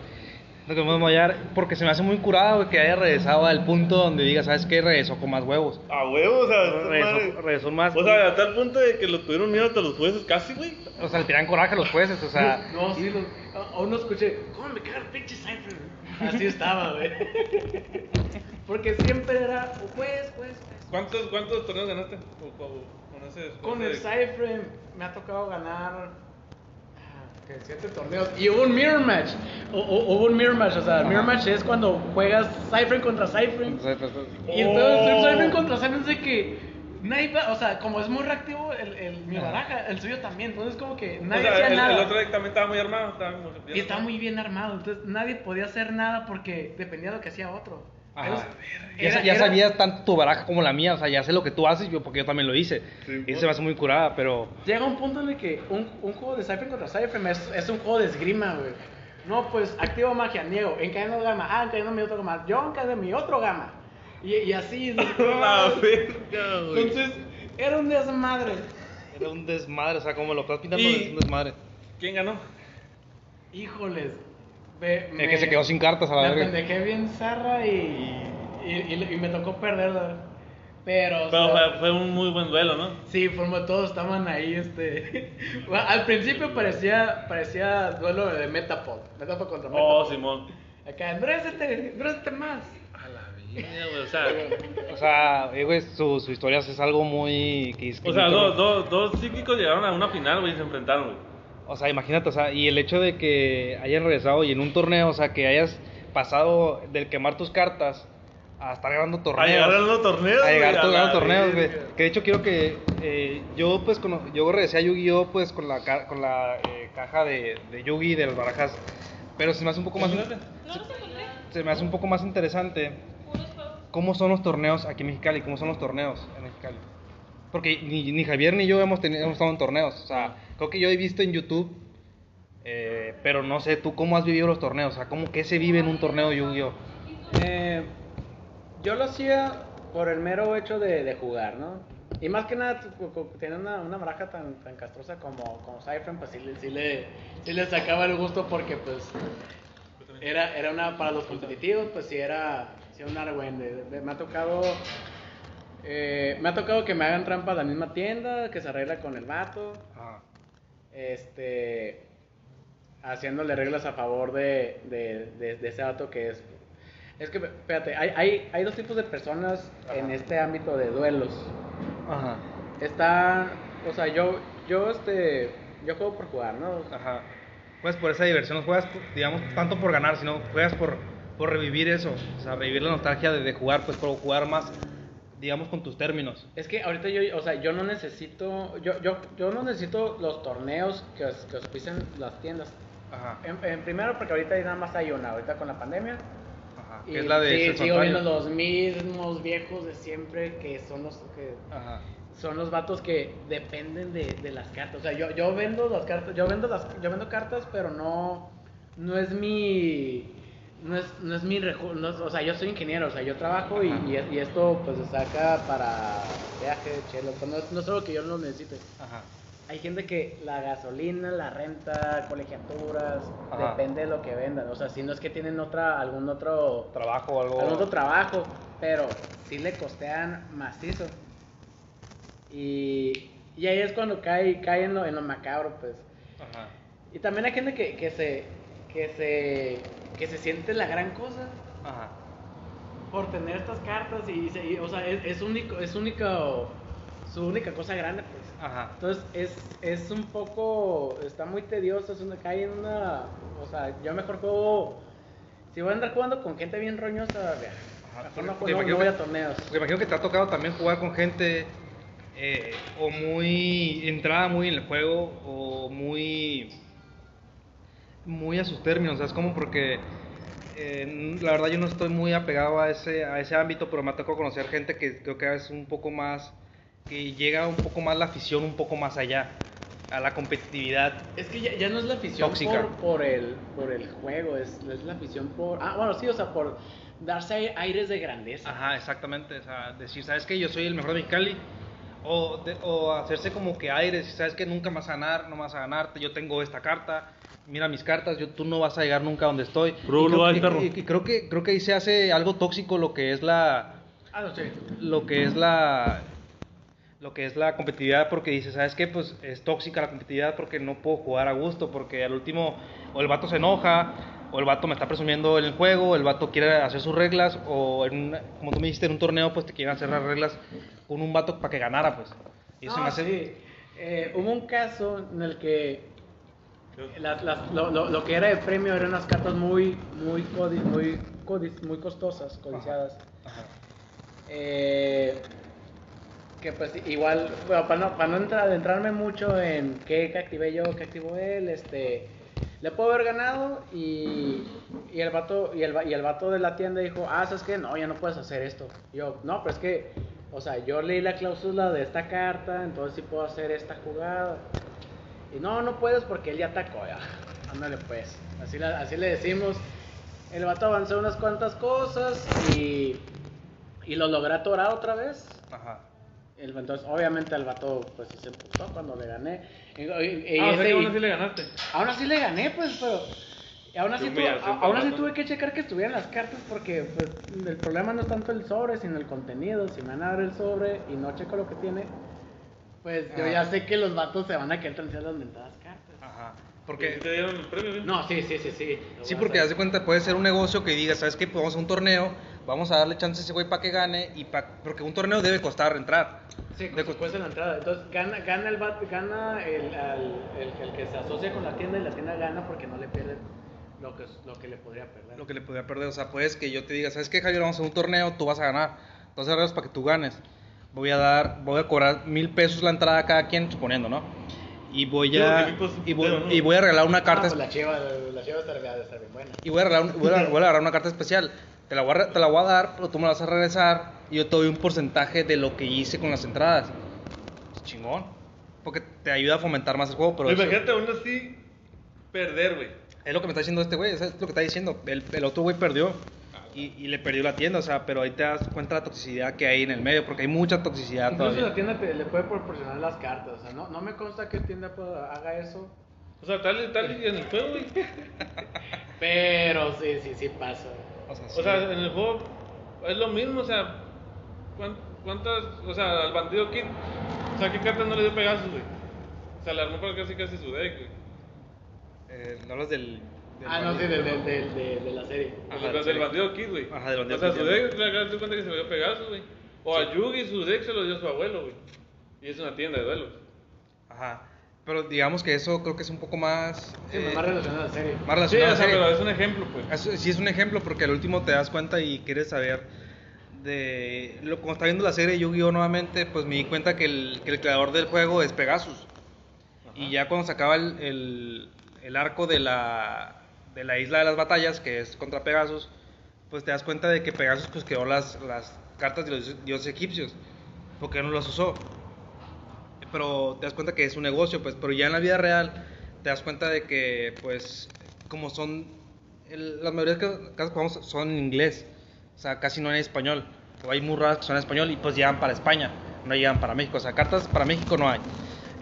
Siento que me voy a desmayar porque se me hace muy curado, güey, que haya regresado al punto donde diga, ¿sabes qué? Regresó con más huevos. A huevo, o sea, Regresó, regresó más. O sea, a tal punto de que lo tuvieron miedo hasta los jueces casi, güey. O sea, le tiran coraje a los jueces, o sea. No, sí, los, a- aún no escuché. ¿Cómo me caga el pinche Cypher? Así estaba, güey. Porque siempre era juez, juez, juez. ¿Cuántos, cuántos torneos ganaste? O- o- con ese, Con ese- el Cypher me ha tocado ganar. Que siete torneos. Y hubo un mirror match. O- o- hubo un mirror match. O sea, el mirror match es cuando juegas Cypher contra Cypher. Pues, pues, Y entonces Oh. Cypher contra Cypher es de que. Nadie va, o sea, como es muy reactivo el, el, mi baraja, el suyo también. Entonces, como que O nadie sea, hacía el, nada. el otro deck también estaba muy armado. Estaba muy Y está armado. muy bien armado, entonces nadie podía hacer nada porque dependía de lo que hacía otro. Ajá. Entonces, Ya, era- ya era- sabías tanto tu baraja como la mía, o sea, ya sé lo que tú haces, yo porque yo también lo hice. Sí, y se me hace muy curada, pero. Llega un punto en el que un, un juego de Cypher contra Cypher es, es un juego de esgrima, güey. No, pues activo magia, niego, encadeno gama, ah, encadeno mi otro gama, yo encadeno mi otro gama. Y, y así. La verga, güey. Entonces, era un desmadre. Era un desmadre, o sea, como lo estás pintando, es un desmadre. ¿Quién ganó? Híjoles. Ve, Es que se quedó sin cartas a la Me verga. pendejé bien zarra y, y, y- y me tocó perderla. Pero, o Pero sea, fue, fue un muy buen duelo, ¿no? Sí, formo todos estaban ahí, este... Bueno, al principio parecía, parecía duelo de Metapod. Metapod contra Oh, Metapod. Simón. Acá, endurezete, endurezete más. A la vida, güey. O sea, O sea, eh, güey, su, su historia es algo muy. que es- que o sea dos, dos, dos psíquicos llegaron a una final, güey, y se enfrentaron, güey. O sea, imagínate, o sea, y el hecho de que hayan regresado y en un torneo, o sea, que hayas pasado del quemar tus cartas a estar ganando torneos. A llegar a los torneos, a llegar a ganando torneos, güey. Que de hecho quiero que eh, yo pues cono- yo regresé a Yu-Gi-Oh pues con la con la eh, caja de, de Yugi de las barajas Pero se me hace un poco más. No encontré. Se me hace un poco más interesante cómo son los torneos aquí en Mexicali, cómo son los torneos en Mexicali. Porque ni, ni Javier ni yo hemos, tenido, hemos estado en torneos. O sea, creo que yo he visto en YouTube, eh, pero no sé, tú cómo has vivido los torneos. O sea, ¿cómo, ¿qué se vive en un torneo de Yu-Gi-Oh? Eh, yo lo hacía por el mero hecho de, de jugar, ¿no? Y más que nada, tiene una, una baraja tan, tan castrosa como, como Cypher, pues sí, le- sí, le, sí le sacaba el gusto porque, pues, era, era una, para los competitivos, pues sí era, sí era un argüende. De- Me ha tocado, eh, me ha tocado que me hagan trampa a la misma tienda, que se arregla con el vato, Ajá. Este, haciéndole reglas a favor de, de, de- de ese vato que es... Es que, espérate, hay, hay, hay dos tipos de personas en este ámbito de duelos. Ajá. Está, o sea, yo, yo, este, yo juego por jugar, ¿no? Ajá. Juegas por esa diversión, no juegas, digamos, tanto por ganar, sino juegas por, por revivir eso. O sea, revivir la nostalgia de, de jugar, pues por jugar más, digamos, con tus términos. Es que ahorita yo, o sea, yo no necesito, yo, yo, yo no necesito los torneos que, os- que auspician las tiendas. Ajá. En, en primero porque ahorita nada más hay una, ahorita con la pandemia. Ajá. Y es la de sí, sigo viendo los mismos viejos de siempre que son los que Ajá. son los vatos que dependen de, de las cartas. O sea, yo, yo vendo las cartas, yo vendo las, yo vendo cartas, pero no, no es mi, no es, no es mi, no es- o sea, yo soy ingeniero, o sea, yo trabajo y, y, es- y esto pues se saca para viaje, chelo, pues, no, no es algo que yo no necesite. Ajá. Hay gente que la gasolina, la renta, colegiaturas, Ajá. depende de lo que vendan. O sea, si no es que tienen otra, algún otro Trabajo o algo. algún otro trabajo, pero sí le costean macizo. Y, y ahí es cuando cae, cae en, lo, en lo macabro, pues. Ajá. Y también hay gente que, que se que se que se siente la gran cosa Ajá. por tener estas cartas y, se- y, o sea, es, es único es único su única cosa grande, pues. Ajá. Entonces es, es un poco, está muy tedioso, es una, cae en una, o sea, yo mejor juego, si voy a andar jugando con gente bien roñosa, vea, Ajá, mejor no, me no imagino voy a que- torneos. Porque imagino que te ha tocado también jugar con gente eh, o muy entrada muy en el juego o muy muy a sus términos, ¿sabes cómo? Porque eh, la verdad yo no estoy muy apegado a ese a ese ámbito, pero me ha tocado conocer gente que creo que es un poco más que llega un poco más la afición un poco más allá a la competitividad. Es que ya, ya no es la afición Tóxica. por, por, el, por el juego, es, es la afición por, ah, bueno, sí, o sea, por darse ai- aires de grandeza. Ajá, exactamente. O sea, decir, ¿sabes qué? Yo soy el mejor de Mexicali. O, de- o hacerse como que aires, ¿sabes que Nunca me vas a ganar, no me vas a ganarte. Yo tengo esta carta, mira mis cartas, yo, tú no vas a llegar nunca a donde estoy. Y creo- y- perro. y- y creo que, creo que ahí se hace algo tóxico lo que es la, Ah, no, sí. lo que es la lo que es la competitividad porque dice, ¿sabes qué? Pues es tóxica la competitividad porque no puedo jugar a gusto porque al último o el vato se enoja o el vato me está presumiendo en el juego, el vato quiere hacer sus reglas o en una- como tú me dijiste en un torneo pues te quieren hacer las reglas con un vato para que ganara pues. Y eso No, me hace sí. Eh, hubo un caso en el que las- las- lo, lo- lo que era de premio eran unas cartas muy, muy, codi- muy, codi- muy costosas, codiciadas. Ajá. Eh, que pues igual, bueno, para no, para no entrar, adentrarme mucho en qué, qué activé yo, qué activó él, este, le puedo haber ganado y, y el vato, y el, y el vato de la tienda dijo, ah, ¿sabes qué? No, ya no puedes hacer esto. Y yo, no, pero es que, o sea, yo leí la cláusula de esta carta, entonces sí puedo hacer esta jugada. Y no, no puedes porque él ya atacó, ya. Ándale pues. Así, la- así le decimos. El vato avanzó unas cuantas cosas y, y lo logré atorar otra vez. Ajá. El- entonces, obviamente, el vato pues se emputó cuando le gané. Y, y- y Ah, o sea ese- que aún así le ganaste. aún así le gané, pues, pero. Y aún así, tuve, aún así que checar que estuvieran las cartas porque pues, el problema no es tanto el sobre, sino el contenido. Si me van a dar el sobre y no checo lo que tiene, pues yo ya sé que los vatos se van a querer transferir las mentadas cartas. Ajá. Porque te dieron el premio. No, sí, sí, sí, sí. Lo Sí, porque haz de cuenta, puede ser un negocio que diga, ¿sabes qué? Pues vamos a un torneo, vamos a darle chance a ese güey para que gane, y pa- porque un torneo debe costar entrar. Sí, De después de la entrada. Entonces gana, gana, el, vato- gana el, al- el, el que se asocia con la tienda y la tienda gana porque no le pierde lo que, lo que le podría perder. Lo que le podría perder, o sea, puedes que yo te diga, ¿sabes qué, Javier? Vamos a un torneo, tú vas a ganar. Entonces, reglas para que tú ganes. Voy a dar, voy a cobrar mil pesos la entrada a cada quien, suponiendo, ¿no? Y voy a, es y voy, no. y voy a regalar una Ah, carta pues la chiva, la chiva está está bien buena. y voy a regalar, un- voy a, voy a agarrar una carta especial. Te la, voy a, te la voy a dar, pero tú me la vas a regresar y yo te doy un porcentaje de lo que hice con las entradas. Es chingón. Porque te ayuda a fomentar más el juego, pero eso- Imagínate aún así perder, güey. Es lo que me está diciendo este güey, eso es lo que está diciendo. El, el otro güey perdió y, y le perdió la tienda, o sea, pero ahí te das cuenta de la toxicidad que hay en el medio, porque hay mucha toxicidad Incluso todavía. la tienda te, le puede proporcionar las cartas. O sea, no, no me consta que tienda pueda- haga eso. O sea, tal y tal y en el juego, güey. Pero sí, sí, sí pasa. O sea, O sea, en el juego es lo mismo, o sea, ¿cuán- ¿cuántas, o sea, al bandido Kid, o sea, qué cartas no le dio Pegasus, güey? O sea, le armó para casi casi su deck, güey. Eh, ¿no hablas del, del Ah, no, sí, del, del, del, de la serie. Ajá, del, bandido Kid, güey. Ajá, del bandido O sea, Kid, su deck, te das cuenta que se le dio Pegasus, güey. O a Yugi su deck se lo dio su abuelo, güey. Y es una tienda de duelos. Ajá. Pero digamos que eso creo que es un poco más... Sí, eh, más relacionado a la serie. más Sí, relacionado a la serie. pero es un ejemplo, pues. Es- Sí es un ejemplo porque al último te das cuenta y quieres saber de... Lo, como está viendo la serie Yu-Gi-Oh! nuevamente, pues me di cuenta que el, que el creador del juego es Pegasus. Y ya cuando se acaba el, el, el arco de la, de la isla de las batallas, que es contra Pegasus, pues te das cuenta de que Pegasus pues creó las, las cartas de los dioses egipcios, porque no las usó. Pero te das cuenta que es un negocio, pues, pero ya en la vida real te das cuenta de que, pues, como son, el- las mayoría de jugamos son en inglés, o sea, casi no en español, o hay muy raras que son en español y pues llegan para España, no llegan para México, o sea, cartas para México no hay.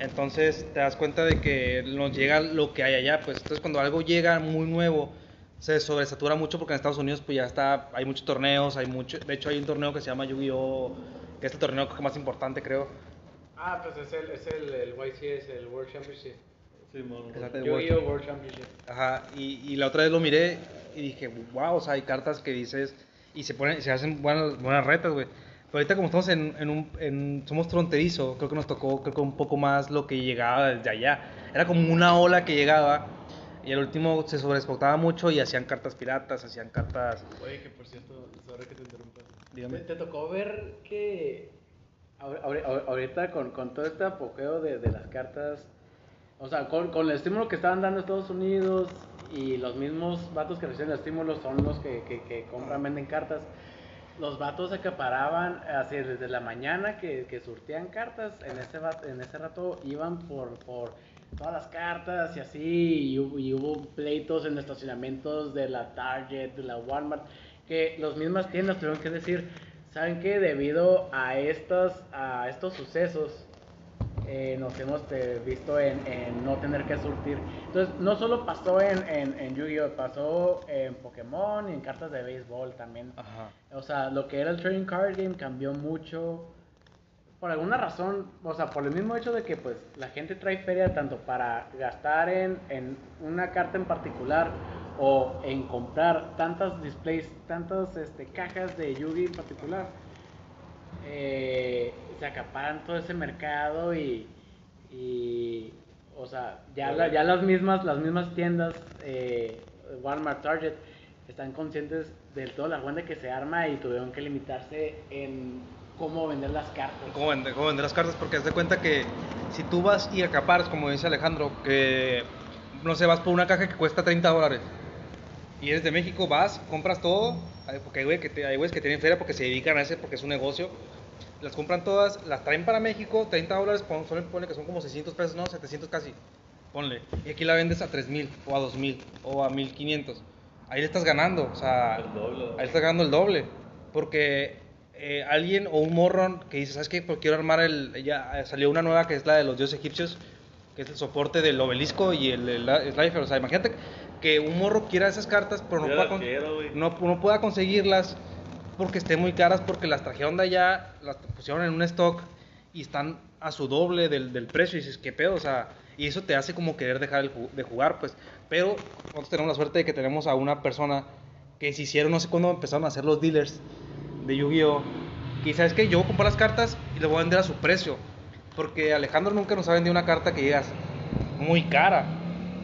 Entonces te das cuenta de que nos llega lo que hay allá, pues entonces cuando algo llega muy nuevo se sobresatura mucho porque en Estados Unidos pues ya está, hay muchos torneos, hay mucho, de hecho hay un torneo que se llama Yu-Gi-Oh, que es el torneo más importante creo. Ah, pues es el, es el, el YCS, el World Championship. Sí, Yu-Gi-Oh! World Championship. Ajá, y, y la otra vez lo miré y dije, wow, o sea, hay cartas que dices y se ponen, se hacen buenas, buenas retas, güey. Pero ahorita como estamos en, en un, en, somos fronterizo, creo que nos tocó, creo que un poco más lo que llegaba desde allá. Era como una ola que llegaba y al último se sobreexportaba mucho y hacían cartas piratas, hacían cartas, Oye, que por cierto, sorry que te interrumpa. dígame. ¿Te, te tocó ver que ahor- ahor- ahor- ahorita con, con todo este apogeo de, de las cartas, o sea, con, con el estímulo que estaban dando Estados Unidos y los mismos vatos que reciben el estímulo son los que, que, que compran, venden cartas. Los vatos acaparaban así desde la mañana que, que surtían cartas, en ese, en ese rato iban por, por todas las cartas y así, y hubo, pleitos en estacionamientos de la Target, de la Walmart, que las mismas tiendas tuvieron que decir, ¿saben qué? Debido a estos, a estos sucesos, eh, nos hemos eh, visto en, en no tener que surtir. Entonces, no solo pasó en, en, en Yu-Gi-Oh!, pasó en Pokémon y en cartas de béisbol también. Ajá. O sea, lo que era el trading card game cambió mucho. Por alguna razón, o sea, por el mismo hecho de que pues la gente trae feria tanto para gastar en, en una carta en particular o en comprar tantas displays, tantas este, cajas de Yugi en particular, eh, se acaparan todo ese mercado y, y o sea, ya, la- ya las mismas las mismas tiendas, eh, Walmart, Target, están conscientes de toda la buena que se arma y tuvieron que limitarse en cómo vender las cartas. ¿Cómo vender, cómo vender las cartas? Porque haz de cuenta que si tú vas y acaparas, como dice Alejandro, que no sé, vas por una caja que cuesta 30 dólares y eres de México, vas, compras todo, porque hay güeyes que, te- hay güeyes que tienen feria porque se dedican a ese, porque es un negocio, las compran todas, las traen para México, 30 dólares, pon, ponle, ponle que son como 600 pesos, no, 700 casi, ponle, y aquí la vendes a 3000 o a 2000 o a 1500, ahí le estás ganando, o sea, El doble. ahí está ganando el doble. Porque eh, alguien o un morrón que dice, ¿sabes qué? Pues quiero armar el... Ya eh, salió una nueva que es la de los dioses egipcios, que es el soporte del obelisco y el, el, el Slifer. O sea, imagínate que un morro quiera esas cartas, pero no pueda, quiero, no, no pueda conseguirlas porque estén muy caras, porque las trajeron de allá, las pusieron en un stock y están a su doble del, del precio. Y dices, ¿qué pedo? O sea, y eso te hace como querer dejar el de jugar, pues. Pero nosotros tenemos la suerte de que tenemos a una persona que se hicieron, no sé cuándo empezaron a hacer los dealers de Yu-Gi-Oh! Y sabes que yo voy a comprar las cartas y las voy a vender a su precio. Porque Alejandro nunca nos ha vendido una carta que digas muy cara.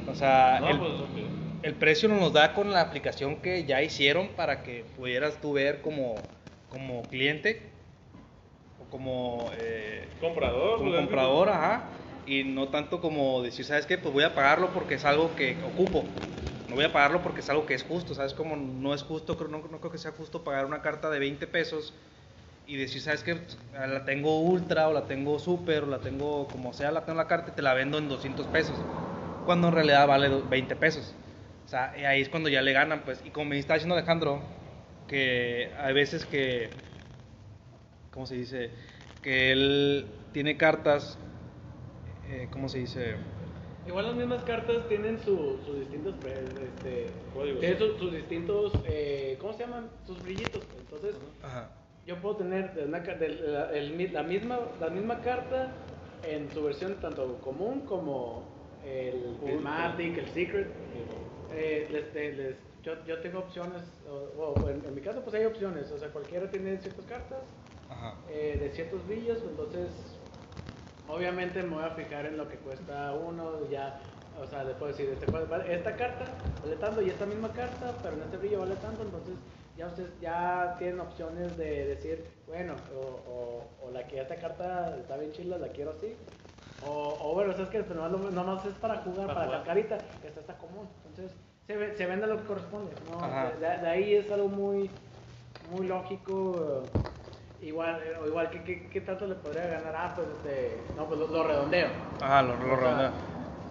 O sea, No, el, pues. El precio nos da con la aplicación que ya hicieron para que pudieras tú ver como, como cliente o como, eh, Comprador, como pues, comprador, ajá. y no tanto como decir, ¿sabes qué? Pues voy a pagarlo porque es algo que ocupo. No voy a pagarlo porque es algo que es justo, ¿sabes? Como no es justo, no, no creo que sea justo pagar una carta de 20 pesos y decir, ¿sabes qué? La tengo ultra o la tengo super o la tengo como sea, la tengo la carta y te la vendo en 200 pesos. Cuando en realidad vale do- 20 pesos. O sea, y ahí es cuando ya le ganan, pues. Y como me está diciendo Alejandro, que hay veces que, ¿cómo se dice? Que él tiene cartas, eh, ¿cómo se dice? Igual las mismas cartas tienen su- sus distintos este, Códigos. tienen sus, sus distintos, eh, ¿cómo se llaman? Sus brillitos. Entonces, Ajá. yo puedo tener de una, de la, el la misma, la misma carta en su versión tanto común como el Prismatic, el Secret. Eh, les- te- les- yo, yo tengo opciones, o, o en, en mi caso pues hay opciones, o sea, cualquiera tiene ciertas cartas Ajá. eh, de ciertos brillos, entonces obviamente me voy a fijar en lo que cuesta uno, ya, o sea, le puedo decir, este, esta carta vale tanto y esta misma carta, pero en este brillo vale tanto, entonces ya ustedes ya tienen opciones de decir, bueno, o, o, o la que esta carta está bien chila, la quiero así, o, o bueno, sabes que nomás, lo- nomás es para jugar, Para para, jugar. cascarita, esta está común, entonces se, ve- se vende lo que corresponde, ¿no? De, de- de ahí es algo muy, muy lógico. eh, Igual, eh, o igual ¿qué, qué, qué tanto le podría ganar? Ah, pues este, no, pues lo, lo redondeo. Ajá, lo, lo O sea, redondea.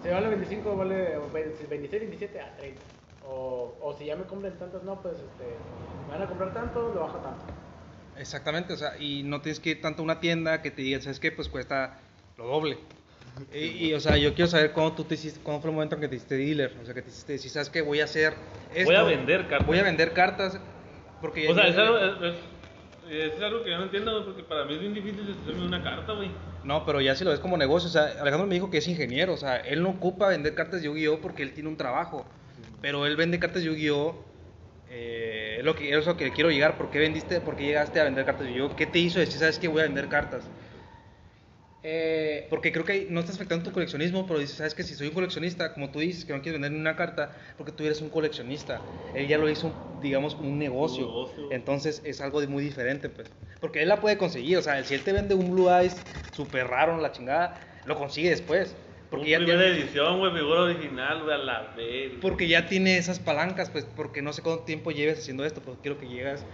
Si vale 25, vale o 20, 26, 27 a 30. O, o si ya me compran tantas, no, pues este, me van a comprar tanto, lo bajo tanto. Exactamente, o sea, y no tienes que ir tanto a una tienda que te diga, ¿sabes qué? Pues cuesta lo doble. Y, y, o sea, yo quiero saber cuándo tú te hiciste, cuándo fue el momento en que te hiciste dealer, o sea, que te hiciste decir, ¿sabes qué? Voy a hacer esto. Voy a vender cartas. Voy a vender cartas, porque... O sea, es algo, es, es- es algo que yo no entiendo, porque para mí es bien difícil hacerme una carta, güey. No, pero ya si lo ves como negocio, o sea, Alejandro me dijo que es ingeniero, o sea, él no ocupa vender cartas de Yu-Gi-Oh porque él tiene un trabajo, pero él vende cartas de Yu-Gi-Oh, eh, es lo que, es lo que quiero llegar, ¿por qué vendiste, por qué llegaste a vender cartas de Yu-Gi-Oh? ¿Qué te hizo decir, sabes que voy a vender cartas? Eh, Porque creo que no estás afectando tu coleccionismo, pero dices, sabes que si soy un coleccionista, como tú dices, que no quieres vender ni una carta, porque tú eres un coleccionista. Él ya lo hizo, digamos, un negocio. Un negocio. Entonces es algo de muy diferente, pues. Porque él la puede conseguir, o sea, si él te vende un Blue Eyes súper raro, la chingada, lo consigue después. Porque Un ya, primera tiene, edición, güey, figura original, güey, a la vez. porque ya tiene esas palancas, pues, porque no sé cuánto tiempo lleves haciendo esto, pues quiero que llegas.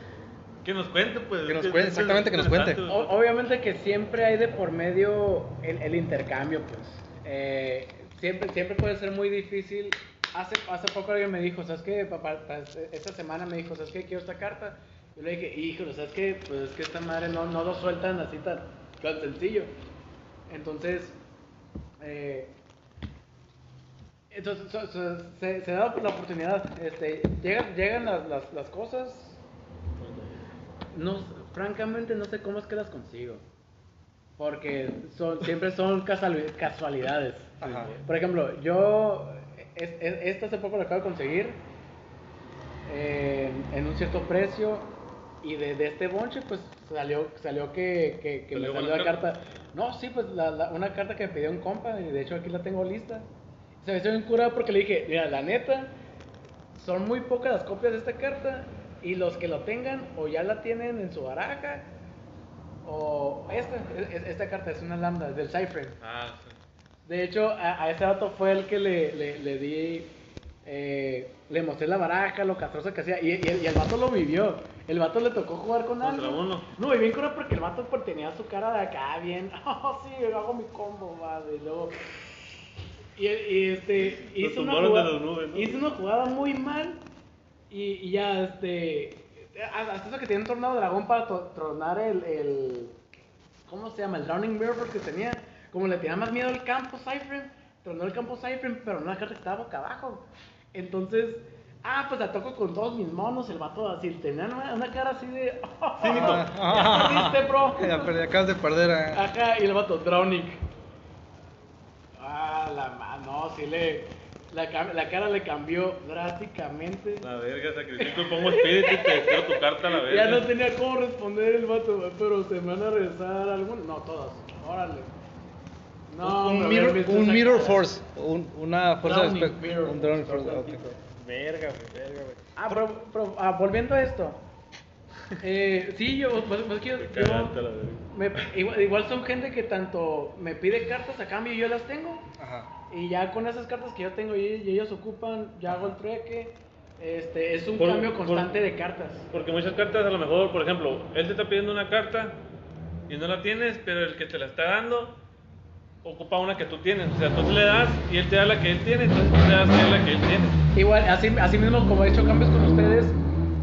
Que nos cuente, pues. Que nos cuente, exactamente, que nos cuente. O- obviamente que siempre hay de por medio el, el intercambio, pues. Eh, siempre, siempre puede ser muy difícil. Hace, hace poco alguien me dijo, ¿sabes qué? Papá, pa- esta semana me dijo, ¿sabes qué? Quiero esta carta. Yo le dije, híjole, ¿sabes qué? Pues es que esta madre no, no lo sueltan así tan, tan sencillo. Entonces, eh, entonces so- so- se, se da la oportunidad. Este, llegan llegan las, las, las cosas, no, francamente no sé cómo es que las consigo. Porque son, siempre son casuali- casualidades. Ajá. Por ejemplo, yo es, es- esta hace poco la acabo de conseguir eh, en un cierto precio y de, de este bonche pues salió salió que, que, que me ¿Salió la carta. No, sí, pues la, la- una carta que me pidió un compa y de hecho aquí la tengo lista. Se me hizo bien curada porque le dije, mira, la neta, son muy pocas las copias de esta carta y los que lo tengan o ya la tienen en su baraja o esta, es- es- esta carta es una lambda del Cypher. Ah, sí. De hecho, a, a ese dato fue el que le, le, le di, eh, le mostré la baraja, lo castroso que hacía, y, y el, y el vato lo vivió. El vato le tocó jugar con algo. uno. No, y bien curado porque el vato pues, tenía su cara de acá, bien, oh sí, yo hago mi combo, madre, y luego... Y, y, este, hizo una, hizo una jugada muy mal, y, y ya, este... Hasta eso que tiene un tornado dragón para to- tronar el, el... ¿Cómo se llama? El Drowning Mirror que tenía. Como le tenía más miedo al campo Cypher, tronó el campo Cypher, pero no la carta que estaba boca abajo. Entonces, ah, pues la toco con todos mis monos, el vato así, tenía una, una cara así de... Cínico. ya perdiste, bro. Ya perdí, acabas de perder a... Ajá, y el vato, Drowning. Ah, la ma- no, sí le... La, cam- la cara le cambió drásticamente. La verga, sacrificio, pongo espíritu y te deseo tu carta a la verga. Ya no tenía cómo responder el vato, pero se me van a regresar algunos. No, todos. Órale. No, un hombre, mirror, un mirror force, un- una fuerza de Drowning espe- mirror. un drowning force, Drowning ok. mirror. Verga, güey, verga, güey. Ah, pero, pero, ah, volviendo a esto. Eh, sí, yo, pues, pues que yo, yo me- igual, igual son gente que tanto me pide cartas a cambio y yo las tengo. Ajá. Y ya con esas cartas que yo tengo y, y ellos ocupan, ya hago el trueque. Este, es un Por- cambio por- constante de cartas. Porque muchas cartas, a lo mejor, por ejemplo, él te está pidiendo una carta y no la tienes, pero el que te la está dando ocupa una que tú tienes. O sea, tú le das y él te da la que él tiene, entonces tú le das a él la que él tiene. Igual, así, así mismo como he hecho cambios con ustedes,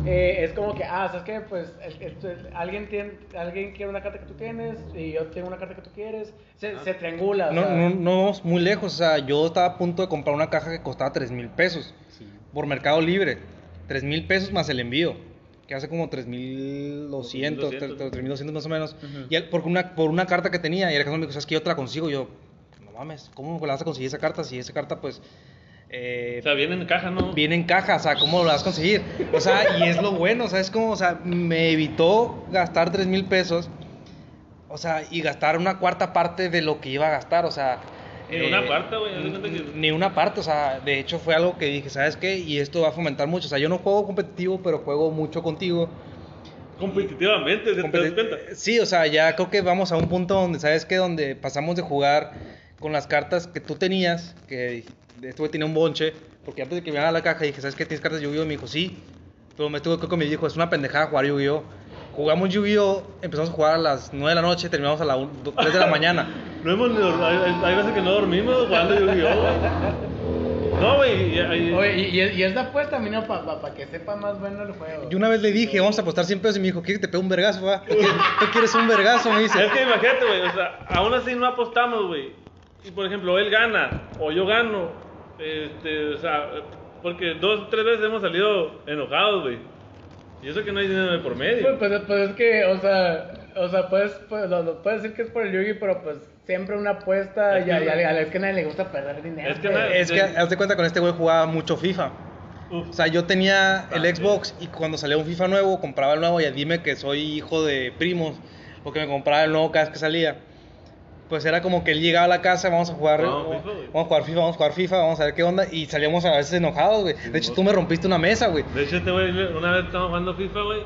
eh, es como que, ah, ¿sabes qué? Pues el- el- el- alguien, tiene, alguien quiere una carta que tú tienes y yo tengo una carta que tú quieres. Se, se triangula. o No, sea, no, no vamos muy lejos, o sea, yo estaba a punto de comprar una caja que costaba 3 mil pesos por Mercado Libre. 3 mil pesos más el envío, que hace como 3.200, 3,200. 3.200 más o menos. Ujú. Y él, por, una, por una carta que tenía, y Alejandro me dijo, ¿sabes que Yo te la consigo. Y yo, no mames, ¿cómo la vas a conseguir esa carta? Si esa carta, pues, eh, O sea, viene en caja, ¿no? viene en caja, o sea, ¿cómo lo vas a conseguir? O sea, y es lo bueno, o sea, es como, o sea, me evitó gastar 3 mil pesos, o sea, y gastar una cuarta parte de lo que iba a gastar, o sea... Ni eh, una parte, güey, Ni una parte, o sea, de hecho fue algo que dije, ¿sabes qué? Y esto va a fomentar mucho, o sea, yo no juego competitivo, pero juego mucho contigo. Competitivamente, ¿te, te das cuenta? Sí, o sea, ya creo que vamos a un punto donde, ¿sabes qué? Donde pasamos de jugar con las cartas que tú tenías, que este güey tenía un bonche, porque antes de que me haga la caja dije, ¿sabes qué? ¿Tienes cartas de Yu-Gi-Oh? Me dijo, sí. Pero me estuvo, que me dijo, es una pendejada jugar Yu-Gi-Oh. Jugamos Yu-Gi-Oh, empezamos a jugar a las 9 de la noche, terminamos a las 3 de la mañana. No hemos, hay, hay- veces que no dormimos jugando Yu-Gi-Oh, güey. No, güey, y- y- Oye, y, y, es la apuesta, mira, para que sepa más bueno el juego. Yo una vez le dije, vamos a apostar 100 pesos y me dijo, ¿quieres que te pegue un vergazo, va? ¿Tú quieres- tú quieres un vergazo? Me dice. Es que imagínate, güey, o sea, aún así no apostamos, güey. Y por ejemplo, él gana o yo gano, este, o sea, porque dos, tres veces hemos salido enojados, güey. Y eso que no hay dinero de por medio. Pues, pues, pues es que, o sea, o sea, puedes, pues, lo, lo puedes decir que es por el Yugi, pero pues siempre una apuesta Es y a, que- y a- a la vez que a nadie le gusta perder dinero. Es que nadie- Es que, haz de cuenta, con este güey jugaba mucho FIFA. Uf. O sea, yo tenía el Ah, Xbox y cuando salía un FIFA nuevo, compraba el nuevo y dime que soy hijo de primos, porque me compraba el nuevo cada vez que salía. Pues era como que él llegaba a la casa, vamos a jugar, No, vamos, FIFA, vamos a jugar FIFA, vamos a jugar FIFA, vamos a ver qué onda, y salíamos a veces enojados, güey. De hecho, tú me rompiste una mesa, güey. De hecho, este güey, una vez estábamos jugando FIFA, güey.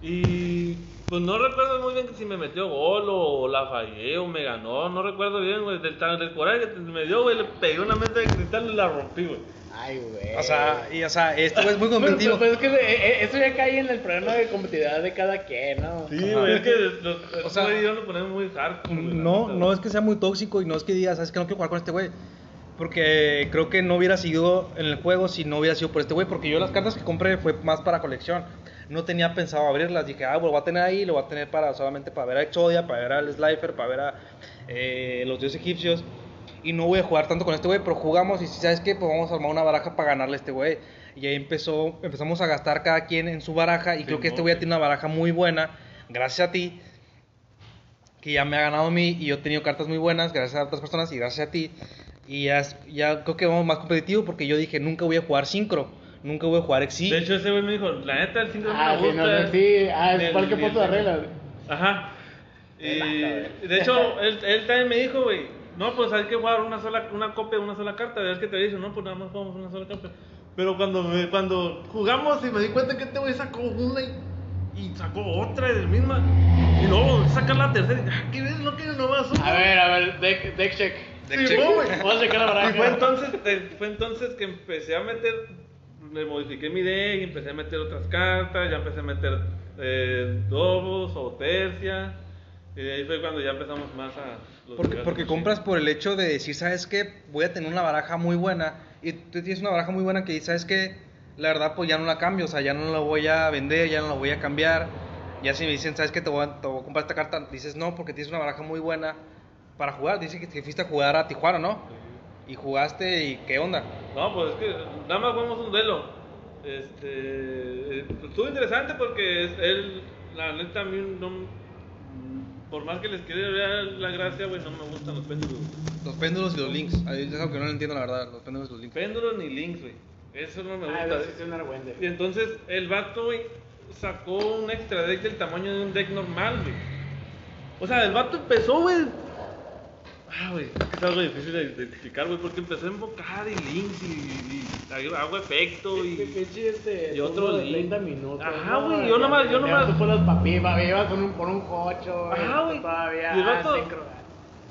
Y pues no recuerdo muy bien que si me metió gol o la fallé o me ganó. No recuerdo bien, güey. Del, del coraje que me dio, güey, le pegué una mesa de cristal y la rompí, güey. Ay, güey. O sea, y, o sea, este güey es muy competitivo. pues, pues, es que eh, eso ya cae en el problema de competitividad de cada quien, ¿no? Sí, güey, es que los, O sea, lo ponemos muy hardcore. No, no es que sea muy tóxico y no es que digas, sabes que no quiero jugar con este güey. Porque creo que no hubiera seguido en el juego si no hubiera sido por este güey. Porque yo las cartas que compré fue más para colección. No tenía pensado abrirlas. Dije, ah, pues lo voy a tener ahí, lo voy a tener para solamente para ver a Exodia, para ver al Slifer, para ver a eh, los dioses egipcios. Y no voy a jugar tanto con este güey, pero jugamos y si sabes qué, pues vamos a armar una baraja para ganarle a este güey. Y ahí empezó, empezamos a gastar cada quien en su baraja. Y creo que este Simón. güey tiene una baraja muy buena, gracias a ti que ya me ha ganado a mí y yo he tenido cartas muy buenas gracias a otras personas y gracias a ti. Y ya, ya creo que vamos más competitivo porque yo dije, nunca voy a jugar sincro, nunca voy a jugar exi. De hecho, ese güey me dijo, la neta, el síndrome Ah, me sí, no, gusta. no, sí, ah, es cualquier punto de regla. güey. Ajá. Y de hecho, él, él también me dijo, güey, no, pues hay que jugar una sola, una copia de una sola carta. Es que te dice, no, pues nada más jugamos una sola copia. Pero cuando, me- cuando jugamos y me di cuenta que este güey sacó una y, y sacó otra de la misma. Y luego sacar la tercera y, ah, ¿qué ves? No que no vas A ver, a ver, deck, deck check. Deck Sí, check. Vamos a checar la baraja. Y fue entonces, fue entonces que empecé a meter, me modifiqué mi deck y empecé a meter otras cartas, ya empecé a meter eh, dobos o tercia. Y de ahí fue cuando ya empezamos más a... los Porque, porque compras por el hecho de decir, ¿sabes qué? Voy a tener una baraja muy buena. Y tú tienes una baraja muy buena que dices, ¿sabes qué? La verdad, pues ya no la cambio, o sea, ya no la voy a vender, ya no la voy a cambiar. Ya si me dicen, ¿sabes qué? Te voy a, te voy a comprar esta carta, dices, no, porque tienes una baraja muy buena para jugar. Dice que te fuiste a jugar a Tijuana, ¿no? Y jugaste, ¿y qué onda? No, pues es que nada más jugamos un duelo. Este, eh, estuvo interesante porque él, la neta, a mí no... Por más que les quiera ver la gracia, güey, no me gustan los péndulos. Los péndulos y los links. Ahí Es algo que no lo entiendo, la verdad, los péndulos y los links. Péndulos ni links, güey. Eso no me Ah, gusta. eso sí es una buena Y entonces el vato, güey, sacó un extra deck del tamaño de un deck normal, güey. O sea, el vato empezó, güey. Ah, güey, es que es algo difícil de, de explicar, güey, porque empecé a invocar y links y, y, y hago efecto y... Pinche este. y otro de link. 30 minutos. Ajá, ¿no? güey, yo Ya- nomás- yo nomás- Tú por los papipas, ibas con un, cocho. Ajá, güey. Todavía. Y el vato-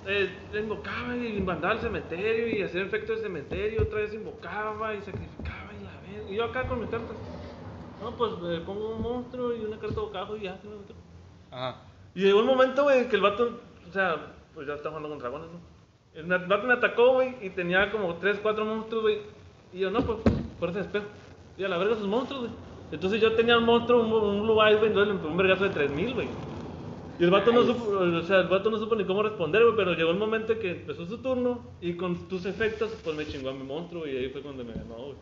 Eh, invocaba y mandaba al cementerio y hacía efecto de cementerio, otra vez invocaba y sacrificaba y la verga. Y yo acá con mis cartas. No, pues eh, pongo un monstruo y una carta boca abajo y ya. se me. Ajá. Y llegó un momento, güey, que el vato, o sea, pues ya está jugando con dragones, ¿no? El vato me atacó, güey, y tenía como 3, 4 monstruos, güey. Y yo, no, pues, por ese espejo. Y a la verga sus monstruos, güey. Entonces yo tenía un monstruo, un, un Blue Eyes, güey, entonces le un vergazo de 3000, güey. Y el vato no supo, o sea, el vato no supo ni cómo responder, güey, pero llegó el momento que empezó su turno y con tus efectos, pues me chingó a mi monstruo y ahí fue cuando me ganó, güey.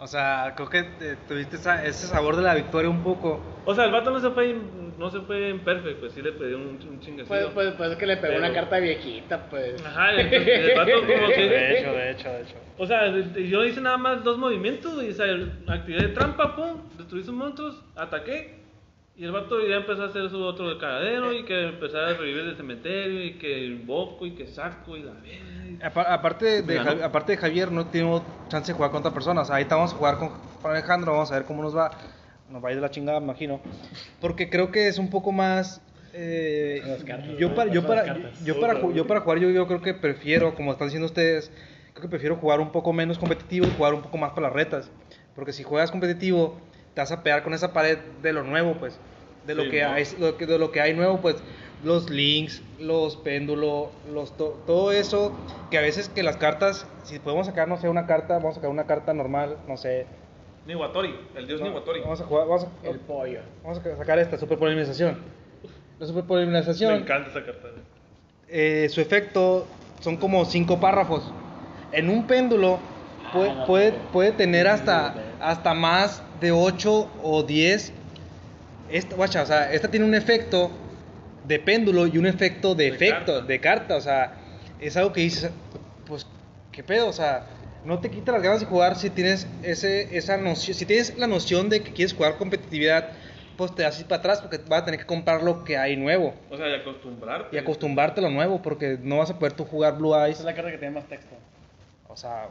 O sea, creo que eh, tuviste esa- ese sabor de la victoria un poco. O sea, el vato no se fue, en- no se fue en perfect, pues sí le pedí un, un chingacito. Pues, pues, pues es que le pegó Pero- una carta viejita, pues. Ajá, y el vato como que... De hecho, de hecho, de hecho. O sea, yo hice nada más dos movimientos, güey. O sea, activé de trampa, pum, destruí sus monstruos, ataqué. Y el vato ya empezó a hacer su otro de cagadero y que empezar a revivir el cementerio y que invoco y que saco y la verga. Apa- Aparte de, Me ganó. Javi- aparte de Javier, no tenemos chance de jugar con otras personas. Ahorita vamos a jugar con, Alejandro, vamos a ver cómo nos va. Nos va a ir de la chingada, me imagino. Porque creo que es un poco más. eh, cartas, yo, para, yo, para, yo, para, yo para jugar, yo, yo creo que prefiero, como están diciendo ustedes, creo que prefiero jugar un poco menos competitivo y jugar un poco más para las retas. Porque si juegas competitivo, te vas a pegar con esa pared de lo nuevo, pues. De lo, Sí, que, ¿no? hay, lo que, de lo que hay nuevo, pues. Los links, los péndulos, los to- todo eso. Que a veces que las cartas, si podemos sacar, no sé, una carta, vamos a sacar una carta normal, no sé. Niwatori, el dios no, Niwatori. Vamos a jugar, vamos a, El pollo. vamos a sacar esta superpolinización. La Me superpolinización, encanta esa carta. eh, su efecto son como cinco párrafos. En un péndulo puede, Ah, no, puede, sí. puede tener hasta. Hasta más de 8 o 10. Esta, guacha, o sea, esta tiene un efecto de péndulo y un efecto de, De efecto, carta. de carta. O sea, es algo que dices, pues, ¿qué pedo? O sea, no te quita las ganas de jugar si tienes ese, esa noción, si tienes la noción de que quieres jugar competitividad, pues te das para atrás porque vas a tener que comprar lo que hay nuevo O sea, y acostumbrarte. y acostumbrarte a lo nuevo porque no vas a poder tú jugar Blue Esa Eyes. es la carta que tiene más texto. O sea,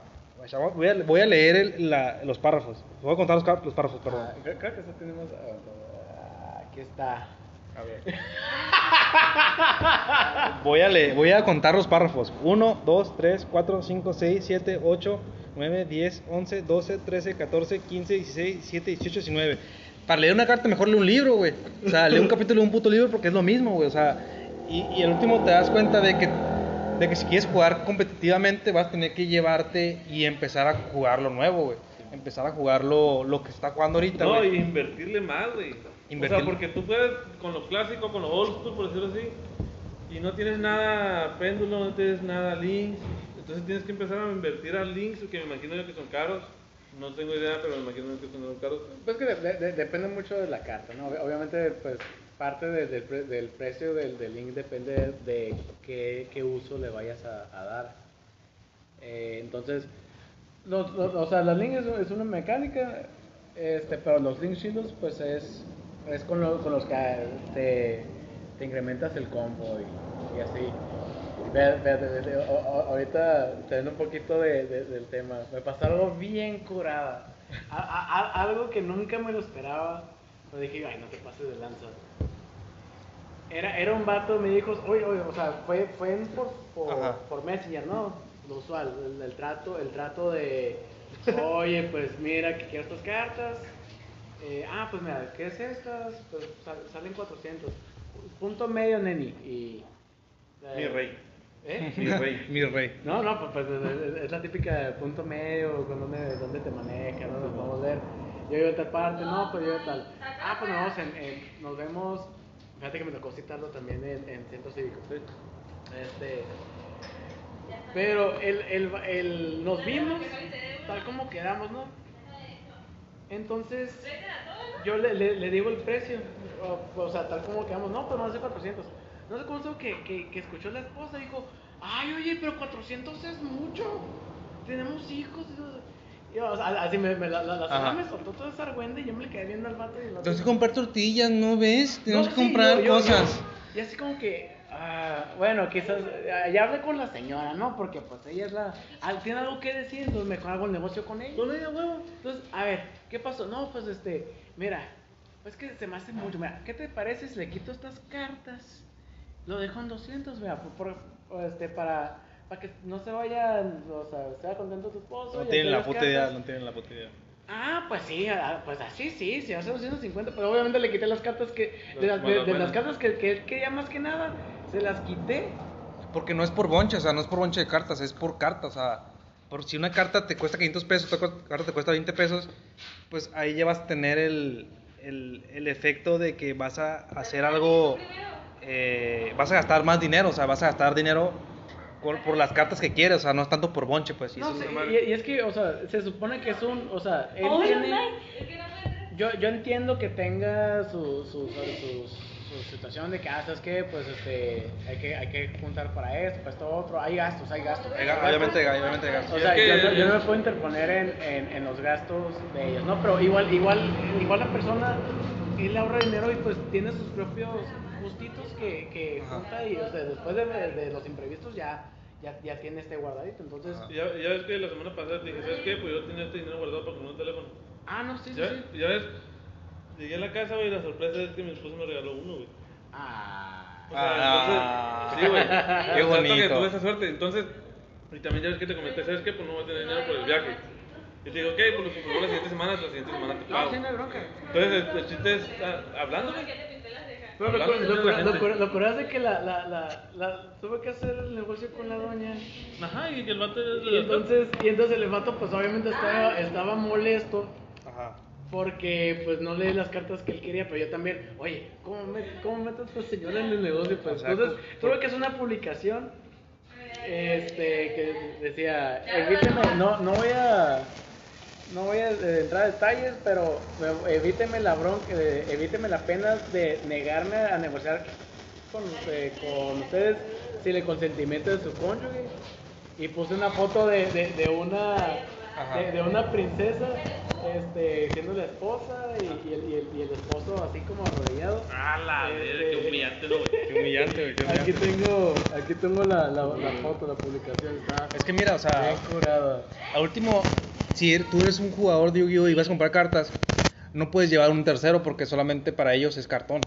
voy a, voy a leer el- la- los párrafos. Voy a contar los, los párrafos, perdón. Ah, creo, creo que eso tenemos. ah, aquí está. A ver. Voy a, leer, voy a contar los párrafos. 1, 2, 3, 4, 5, 6, 7, 8, 9, 10, 11, 12, 13, 14, 15, 16, 17, 18, 19. Para leer una carta mejor lee un libro, güey. O sea, lee un capítulo de un puto libro porque es lo mismo, güey. O sea, y, y el último te das cuenta de que, de que si quieres jugar competitivamente vas a tener que llevarte y empezar a jugar lo nuevo, güey. Empezar a jugar lo, lo que está jugando ahorita, No, güey. y invertirle más, güey. O sea, porque tú puedes con lo clásico, con lo old school, por decirlo así, y no tienes nada péndulo, no tienes nada links. Entonces tienes que empezar a invertir a links, que me imagino yo que son caros. No tengo idea, pero me imagino que son caros. Pues que de- de- de- depende mucho de la carta, ¿no? Ob- Obviamente, pues parte de- pre- del precio del, link depende de qué, qué uso le vayas a, dar. Eh, entonces, los, o sea, los links es, una mecánica, este, pero los link shields, pues es, es con, lo- con los que te, te incrementas el combo y, así. Ve- ve- ahorita teniendo un poquito de, de- del tema, me pasó algo bien curada. Algo que nunca me lo esperaba. Pero dije, ay, no te pases de lanza. Era, era un vato, me dijo, oye, oye, o sea, fue, fue en por, por, por Messenger, ¿no? Lo usual, el, el trato, el trato de, oye, pues mira que quiero estas cartas. Eh, ah, pues mira, ¿qué es estas? Pues sal- salen 400. Punto medio, neni. Y, eh, Mi rey. ¿Eh? Mi rey. Mi rey. No, no, pues, pues, es- la típica punto medio, con dónde, dónde te manejas, dónde nos podemos ver. Yo vivo en tal parte, no, pues yo de tal. Ah, pues nos vemos en, en- nos vemos, fíjate que me tocó citarlo también en, en centro cívico. Este, pero el, el, el, nos vimos tal como quedamos, ¿no? Entonces, yo le, le, le digo el precio, o, o sea, tal como quedamos, no, pues a hacer 400. No sé cómo estuvo que, que, que escuchó la esposa y dijo, ay, oye, pero 400 es mucho, tenemos hijos. Y, o sea, así me, me- la, la, la señora Ajá. me soltó toda esa argüende y yo me le quedé viendo al vato y que comprar tortillas, ¿no ves? Tenemos no, que sí, comprar yo- yo- cosas. yo- y así como que, Ah, bueno, quizás ah, ya hablé con la señora, ¿no? Porque pues ella es la... ah, tiene algo que decir, entonces mejor hago el negocio con ella. Con ella, huevo. Entonces, a ver, ¿qué pasó? No, pues este, mira, pues que se me hace mucho. Mira, ¿qué te parece si le quito estas cartas? Lo dejo en 200, vea, por- por, este, para, para que no se vaya, o sea, sea contento tu esposo. No y tienen la puta idea, no tienen la puta idea. Ah, pues sí, ah, pues así sí, si hace 250, pero obviamente le quité las cartas que, de, las, de- de las cartas que, que él quería más que nada, se las quité. Porque no es por bonche, o sea, no es por bonche de cartas, es por cartas, o sea, por si una carta te cuesta 500 pesos, otra carta te cuesta 20 pesos, pues ahí ya vas a tener el, el, el efecto de que vas a hacer algo, eh, vas a gastar más dinero, o sea, vas a gastar dinero por, por las cartas que quieres, o sea, no es tanto por bonche, pues. y No, sí, y, y es que, o sea, se supone que es un, o sea, él Hola, tiene... Yo, yo entiendo que tenga su, su, su, su- su situación de que, ah, ¿sabes qué? Pues este, hay que, hay que juntar para esto, para esto otro. Hay gastos, hay gastos. Hay ga- Obviamente, obviamente, gastos. O sea, es que- yo, no- yo no me puedo interponer en, en, en los gastos de ellos, ¿no? Pero igual, igual, igual la persona, él ahorra dinero y pues tiene sus propios gustitos que, que junta y, o sea, después de, de los imprevistos ya, ya, ya tiene este guardadito. Entonces, Ajá. Ya, ya ves que la semana pasada te dije, ¿sabes qué? Pues yo tenía este dinero guardado para comprar un teléfono. ah, no, sí, sí, ¿Ya, sí. ya ves, llegué a la casa, güey, y la sorpresa es que mi esposo me regaló uno, güey. Ah. O sea, Ah. entonces, sí, güey. Qué O sea, que bonito. tuve esa suerte. Entonces, y también ya ves que te comenté, ¿sabes qué? Pues no voy a tener dinero por el viaje. Y te digo, ok, pues lo compró la siguiente semana, la siguiente semana te No, pago. sí, no hay bronca. Entonces, el, el chiste es, ah, hablando, güey. Pero lo, Hablando lo, que la, la, la, la, tuve que hacer el negocio con la doña. Ajá, y que el vato Y entonces, y entonces el vato pues obviamente estaba, estaba molesto Ajá. porque pues no lee las cartas que él quería, pero yo también, oye, ¿cómo, me, cómo meto a esta señora en el negocio? Pues O sea, entonces tuve que hacer una publicación este, que decía, evíteme, no, no voy a... No voy a eh, entrar a detalles, pero me- evíteme la bronca, eh, evíteme la pena de negarme a negociar con, eh, con ustedes sin el consentimiento de su cónyuge. Y puse una foto de, de, una. De, de una princesa este, siendo la esposa y, y el, y, el, y el esposo así como arrodillado. Ah, la Este, qué humillante. Qué humillante, güey, qué Aquí humillante. tengo, aquí tengo la, la, la foto, la publicación. Está Es que mira, o sea, bien curada. Al último, si tú eres un jugador de Yu-Gi-Oh y vas a comprar cartas, no puedes llevar un tercero porque solamente para ellos es cartón.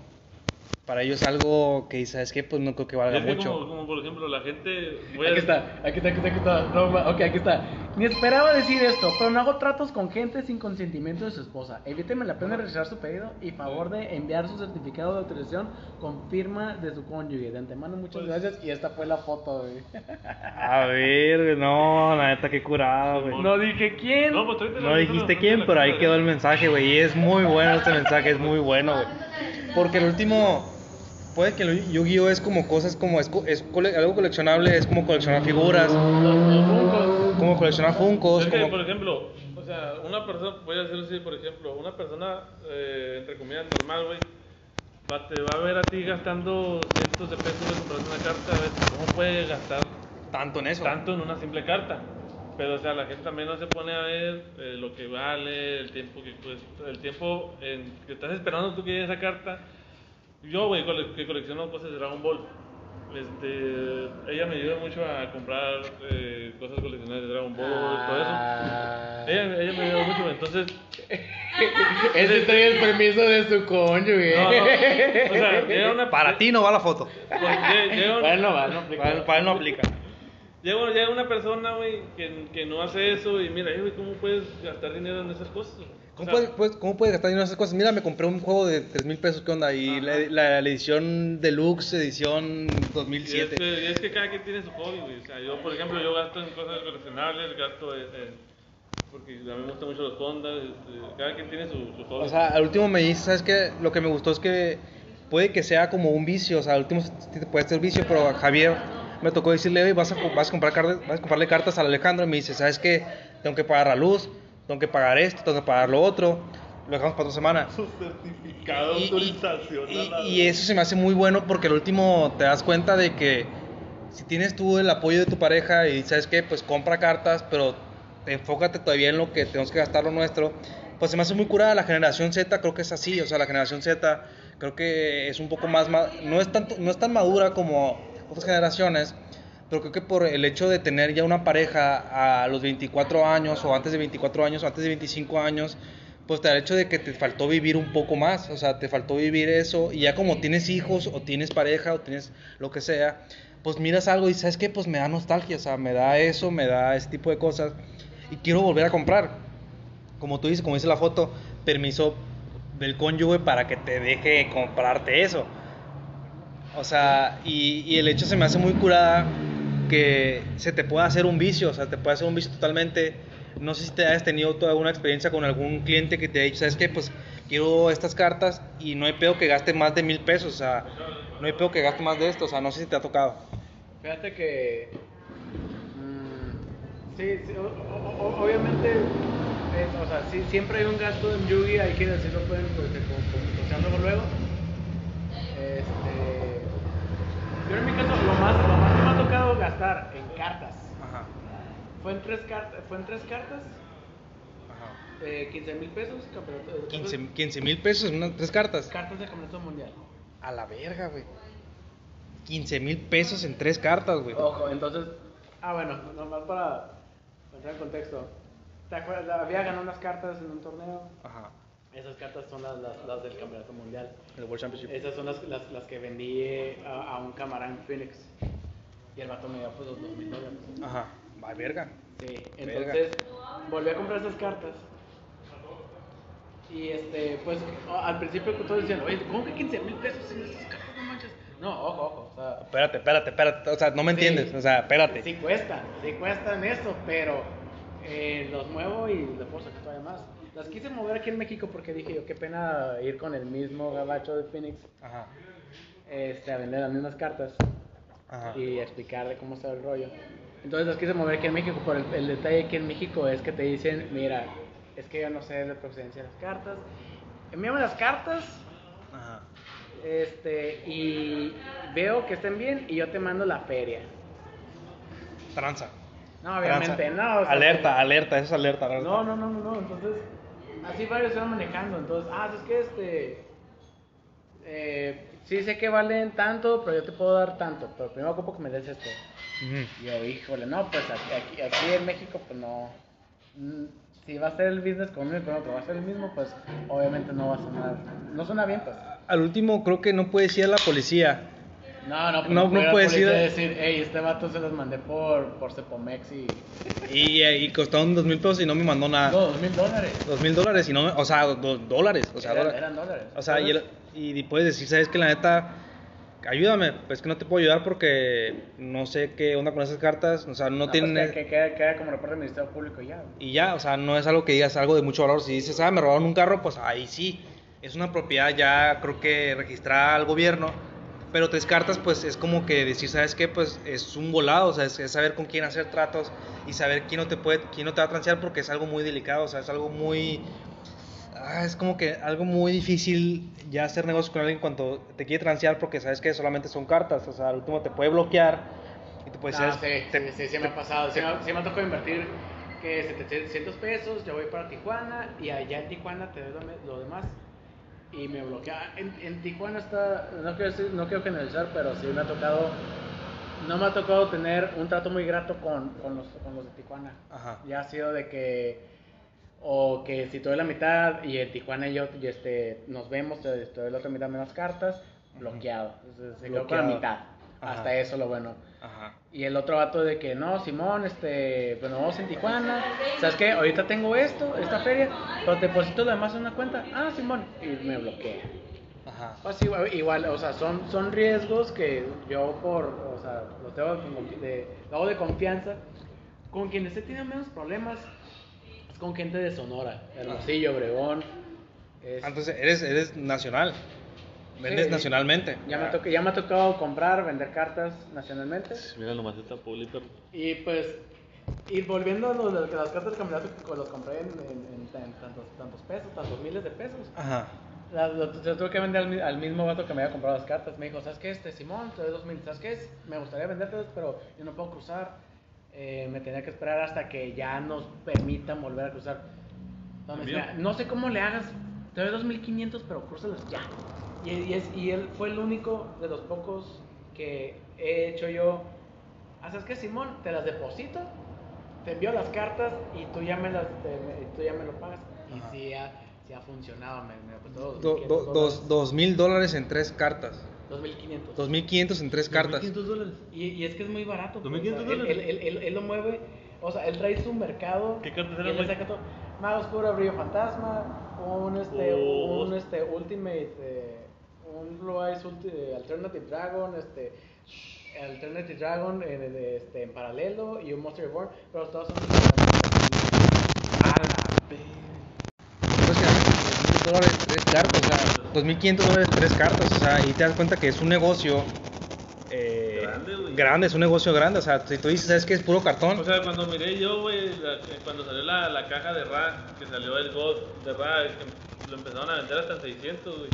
Para ellos es algo que sabes que pues no creo que valga Es que mucho. Como, como por ejemplo, la gente. voy a- Aquí está, aquí está, aquí está, aquí está. No, ok, aquí está. Ni esperaba decir esto, pero no hago tratos con gente sin consentimiento de su esposa. Evíteme la pena de rechazar su pedido y favor de enviar su certificado de autorización con firma de su cónyuge. De antemano, muchas Pues- gracias. Y esta fue la foto, güey. A ver, güey, no, la neta, qué curado, güey. No dije quién. No, pues No dijiste quién, pero ahí quedó el mensaje, güey. Y es muy bueno este mensaje, es muy bueno, güey. Porque el último, puede que el Yu-Gi-Oh es como cosas como, es, es cole- algo coleccionable, es como coleccionar figuras, como coleccionar Funkos, Es que, como... por ejemplo, o sea, una persona, voy a decirlo así, por ejemplo, una persona, eh, entre comillas, normal, güey, va, te va a ver a ti gastando cientos de pesos de comprar una carta, a ver, ¿cómo puede gastar Tanto en eso. tanto en una simple carta? Pero, o sea, la gente también no se pone a ver eh, lo que vale, el tiempo que cuesta, el tiempo en que estás esperando tú que llegue esa carta. Yo, güey, cole- que colecciono cosas de Dragon Ball, este, ella me ayuda mucho a comprar eh, cosas coleccionables de Dragon Ball y todo eso. Ah. Ella, ella me ayuda mucho, entonces, Ese trae el permiso de su cónyuge. no, no, o sea, llega una... Para ti no va la foto. pues, llega- llega una- Bueno, va, no aplica. Para, para él no aplica. Llega, llega una persona, güey, que, que no hace eso y mira, güey, ¿cómo puedes gastar dinero en esas cosas? Güey? O ¿Cómo, sea, puedes, puedes- ¿Cómo puedes gastar dinero en esas cosas? Mira, me compré un juego de 3 mil pesos, ¿qué onda? Y la, la- la edición deluxe, edición Y es, 2007. que, y es que cada quien tiene su hobby, güey. O sea, yo, por ejemplo, yo gasto en cosas coleccionables, gasto en... en- porque a mí me gustan mucho los Honda, este, cada quien tiene su, su hobby. O sea, al último me dice, ¿sabes qué? Lo que me gustó es que puede que sea como un vicio, o sea, al último puede ser vicio, pero a Javier me tocó decirle, oye, vas a, vas a, comprar cartas, vas a comprarle cartas al Alejandro, y me dice, ¿sabes qué? Tengo que pagar la luz, tengo que pagar esto, tengo que pagar lo otro, lo dejamos para otra semana. su certificado de Y- y- autorización. Y, la y eso se me hace muy bueno porque al último te das cuenta de que si tienes tú el apoyo de tu pareja y sabes que pues compra cartas, pero enfócate todavía en lo que tenemos que gastar lo nuestro, pues se me hace muy curada la generación Z, creo que es así, o sea, la generación Z creo que es un poco más, no es, tanto, no es tan madura como otras generaciones, pero creo que por el hecho de tener ya una pareja a los 24 años o antes de 24 años o antes de 25 años, pues el hecho de que te faltó vivir un poco más, o sea, te faltó vivir eso y ya como tienes hijos o tienes pareja o tienes lo que sea, pues miras algo y sabes que pues me da nostalgia, o sea, me da eso, me da ese tipo de cosas y quiero volver a comprar. Como tú dices, como dice la foto, permiso del cónyuge para que te deje comprarte eso. O sea, y, y el hecho se me hace muy curada que se te pueda hacer un vicio, o sea, te puede hacer un vicio totalmente. No sé si te hayas tenido toda alguna experiencia con algún cliente que te ha dicho, ¿sabes qué? Pues quiero estas cartas y no hay pedo que gaste más de mil pesos, o sea, no hay pedo que gaste más de esto, o sea, no sé si te ha tocado. Fíjate que. mm, sí, sí, o- o- obviamente. es- o sea, sí, siempre hay un gasto en Yugi, hay que decirlo pueden pues, como, asociándolo luego. Este. Yo en mi caso, lo más, lo más gastar en cartas. Ajá, Fue en tres, cartas fue en tres cartas, ajá. eh, 15 mil pesos, campeonato de 15 mil pesos en unas tres cartas. cartas de campeonato mundial. A la verga, güey. 15 mil pesos en tres cartas, güey. Ojo, entonces, ah bueno, nomás para entrar en contexto. ¿Te acuerdas? Había ganado unas cartas en un torneo. Ajá. Esas cartas son las, las, las del campeonato mundial. El World Championship. Esas son las, las, las que vendí eh, a, a un camarada en Phoenix. Y el vato me dio pues los dos mil dólares. Ajá. Va, verga. Sí, Verga. entonces volví a comprar esas cartas. Y este, pues al principio todos decían, oye, ¿cómo que 15 mil pesos en esas cartas? No manches. No, ojo, ojo. O sea, Espérate, espérate, espérate. O sea, no me Sí. entiendes. O sea, espérate. Sí cuestan, sí cuestan esto, pero eh, los muevo y le puedo sacar todavía más. Las quise mover aquí en México porque dije yo, qué pena ir con el mismo gabacho de Phoenix Ajá. este, a vender las mismas cartas Ajá. y explicar de cómo está el rollo. Entonces las quise mover aquí en México, pero el, el detalle aquí en México es que te dicen, mira, es que yo no sé la procedencia de las cartas, envíame las cartas Ajá. este, y veo que estén bien y yo te mando la feria. Tranza. No, obviamente Tranza. no. o sea, alerta, alerta, eso es alerta. alerta. No, no, no, no, no. Entonces, así varios se van manejando. Entonces, ah, es que este. Eh, sí sé que valen tanto, pero yo te puedo dar tanto. Pero primero ocupo que me des esto. Y yo, híjole, no, pues aquí, aquí, en México, pues no. Mm, Si va a ser el business conmigo y con otro va a ser el mismo, pues obviamente no va a sonar. No suena bien, pues. Al último, creo que no puedes ir a la policía. No, no, pues No, no puede la puedes ir decir, hey, este vato se los mandé por, por Cepomex y. Y, y costaron dos mil pesos y no me mandó nada. No, dos mil dólares. Dos mil dólares y no me. O sea, dos dólares. O sea, eran, dólares. eran dólares. O sea, y, el- y puedes decir, ¿sabes que La neta, ayúdame. Pues que no te puedo ayudar porque no sé qué onda con esas cartas. O sea, no, pues, tienen. que, que queda, queda como reporte del Ministerio Público ya. Y ya, o sea, no es algo que digas algo de mucho valor. Si dices, ah, me robaron un carro, pues ahí sí. Es una propiedad ya, creo que registrada al gobierno. Pero tres cartas, pues es como que decir, ¿sabes qué? Pues es un volado, o sea, es, es saber con quién hacer tratos y saber quién no te puede, quién no te va a transear porque es algo muy delicado, o sea, es algo muy. ah, es como que algo muy difícil ya hacer negocios con alguien cuando te quiere transear porque sabes que solamente son cartas, o sea, al último te puede bloquear y te puede Ah, decir, sí, te- sí, sí, sí me ha pasado. Sí, me, sí me ha tocado invertir que 700 pesos, yo voy para Tijuana y allá en Tijuana te doy lo demás y me bloquea. En, en Tijuana está, no quiero, decir- no quiero generalizar, pero sí me ha tocado, no me ha tocado tener un trato muy grato con, con, los, con los de Tijuana. Ajá. Ya ha sido de que, o que si doy la mitad y en Tijuana y yo y este, nos vemos, te, doy la otra mitad menos cartas, bloqueado. Entonces, se quedó con la mitad. Ajá. Hasta eso lo bueno. Ajá. Y el otro vato de que no, Simón, este, bueno, vamos en Tijuana. ¿Sabes qué? Ahorita tengo esto, esta feria, pero te deposito lo demás en una cuenta. Ah, Simón. Y me bloquea. Ajá. Pues igual, igual, o sea, son, son riesgos que yo por, o sea, los tengo de, de, hago de confianza. Con quien esté teniendo menos problemas es con gente de Sonora, Hermosillo, Obregón. es- Ah, Entonces, eres, eres nacional. Vendes Sí. nacionalmente. ya, me toca- ya me ha tocado comprar, vender cartas nacionalmente. Mira, nomás está público. Y pues, y volviendo a lo de las cartas del campeonato que los compré en, en- en tan- tantos, tantos pesos, tantos miles de pesos. Ajá. Las, lo tuve que vender al, al mismo vato que me había comprado las cartas. Me dijo, ¿sabes qué? Este Simón, te doy dos mil. ¿Sabes qué? Es? Me gustaría vendértelas, pero yo no puedo cruzar. Eh, me tenía que esperar hasta que ya nos permitan volver a cruzar. Entonces, no sé cómo le hagas. Te doy 2500, pero crúzalas ya. Y, y es, y él fue el único de los pocos que he hecho yo. ¿Haces que Simón? Te las deposito, te envío las cartas y tú ya me, las, te- me- tú ya me lo pagas. Y Ajá. sí ha, sí ha funcionado, me, me apostó Do- do- dos, dos mil dólares en tres cartas. 2500. 2.500 en tres cartas. 2.500 dólares. Y, y es que es muy barato. pues, 2.500 o sea, dólares. él, él, él- él lo mueve, o sea, él trae su mercado. ¿Qué cartas y eran, él saca todo. Mago Oscuro, Brillo Fantasma, un, este, Oh. un este, Ultimate, eh, un Blue Eyes eh, Alternative Dragon, este, Alternative Dragon en, en, este, en paralelo y un Monster Reborn, pero todos son. Pues, dólares tres cartas, o sea, 2.500 dólares tres cartas, o sea, y te das cuenta que es un negocio eh, Grande, es un negocio grande, o sea, si tú dices, ¿sabes qué? Es puro cartón. O sea, cuando miré yo, güey, la- eh, cuando salió la, la caja de Ra, que salió el God de Ra, que lo empezaron a vender hasta en 600, güey.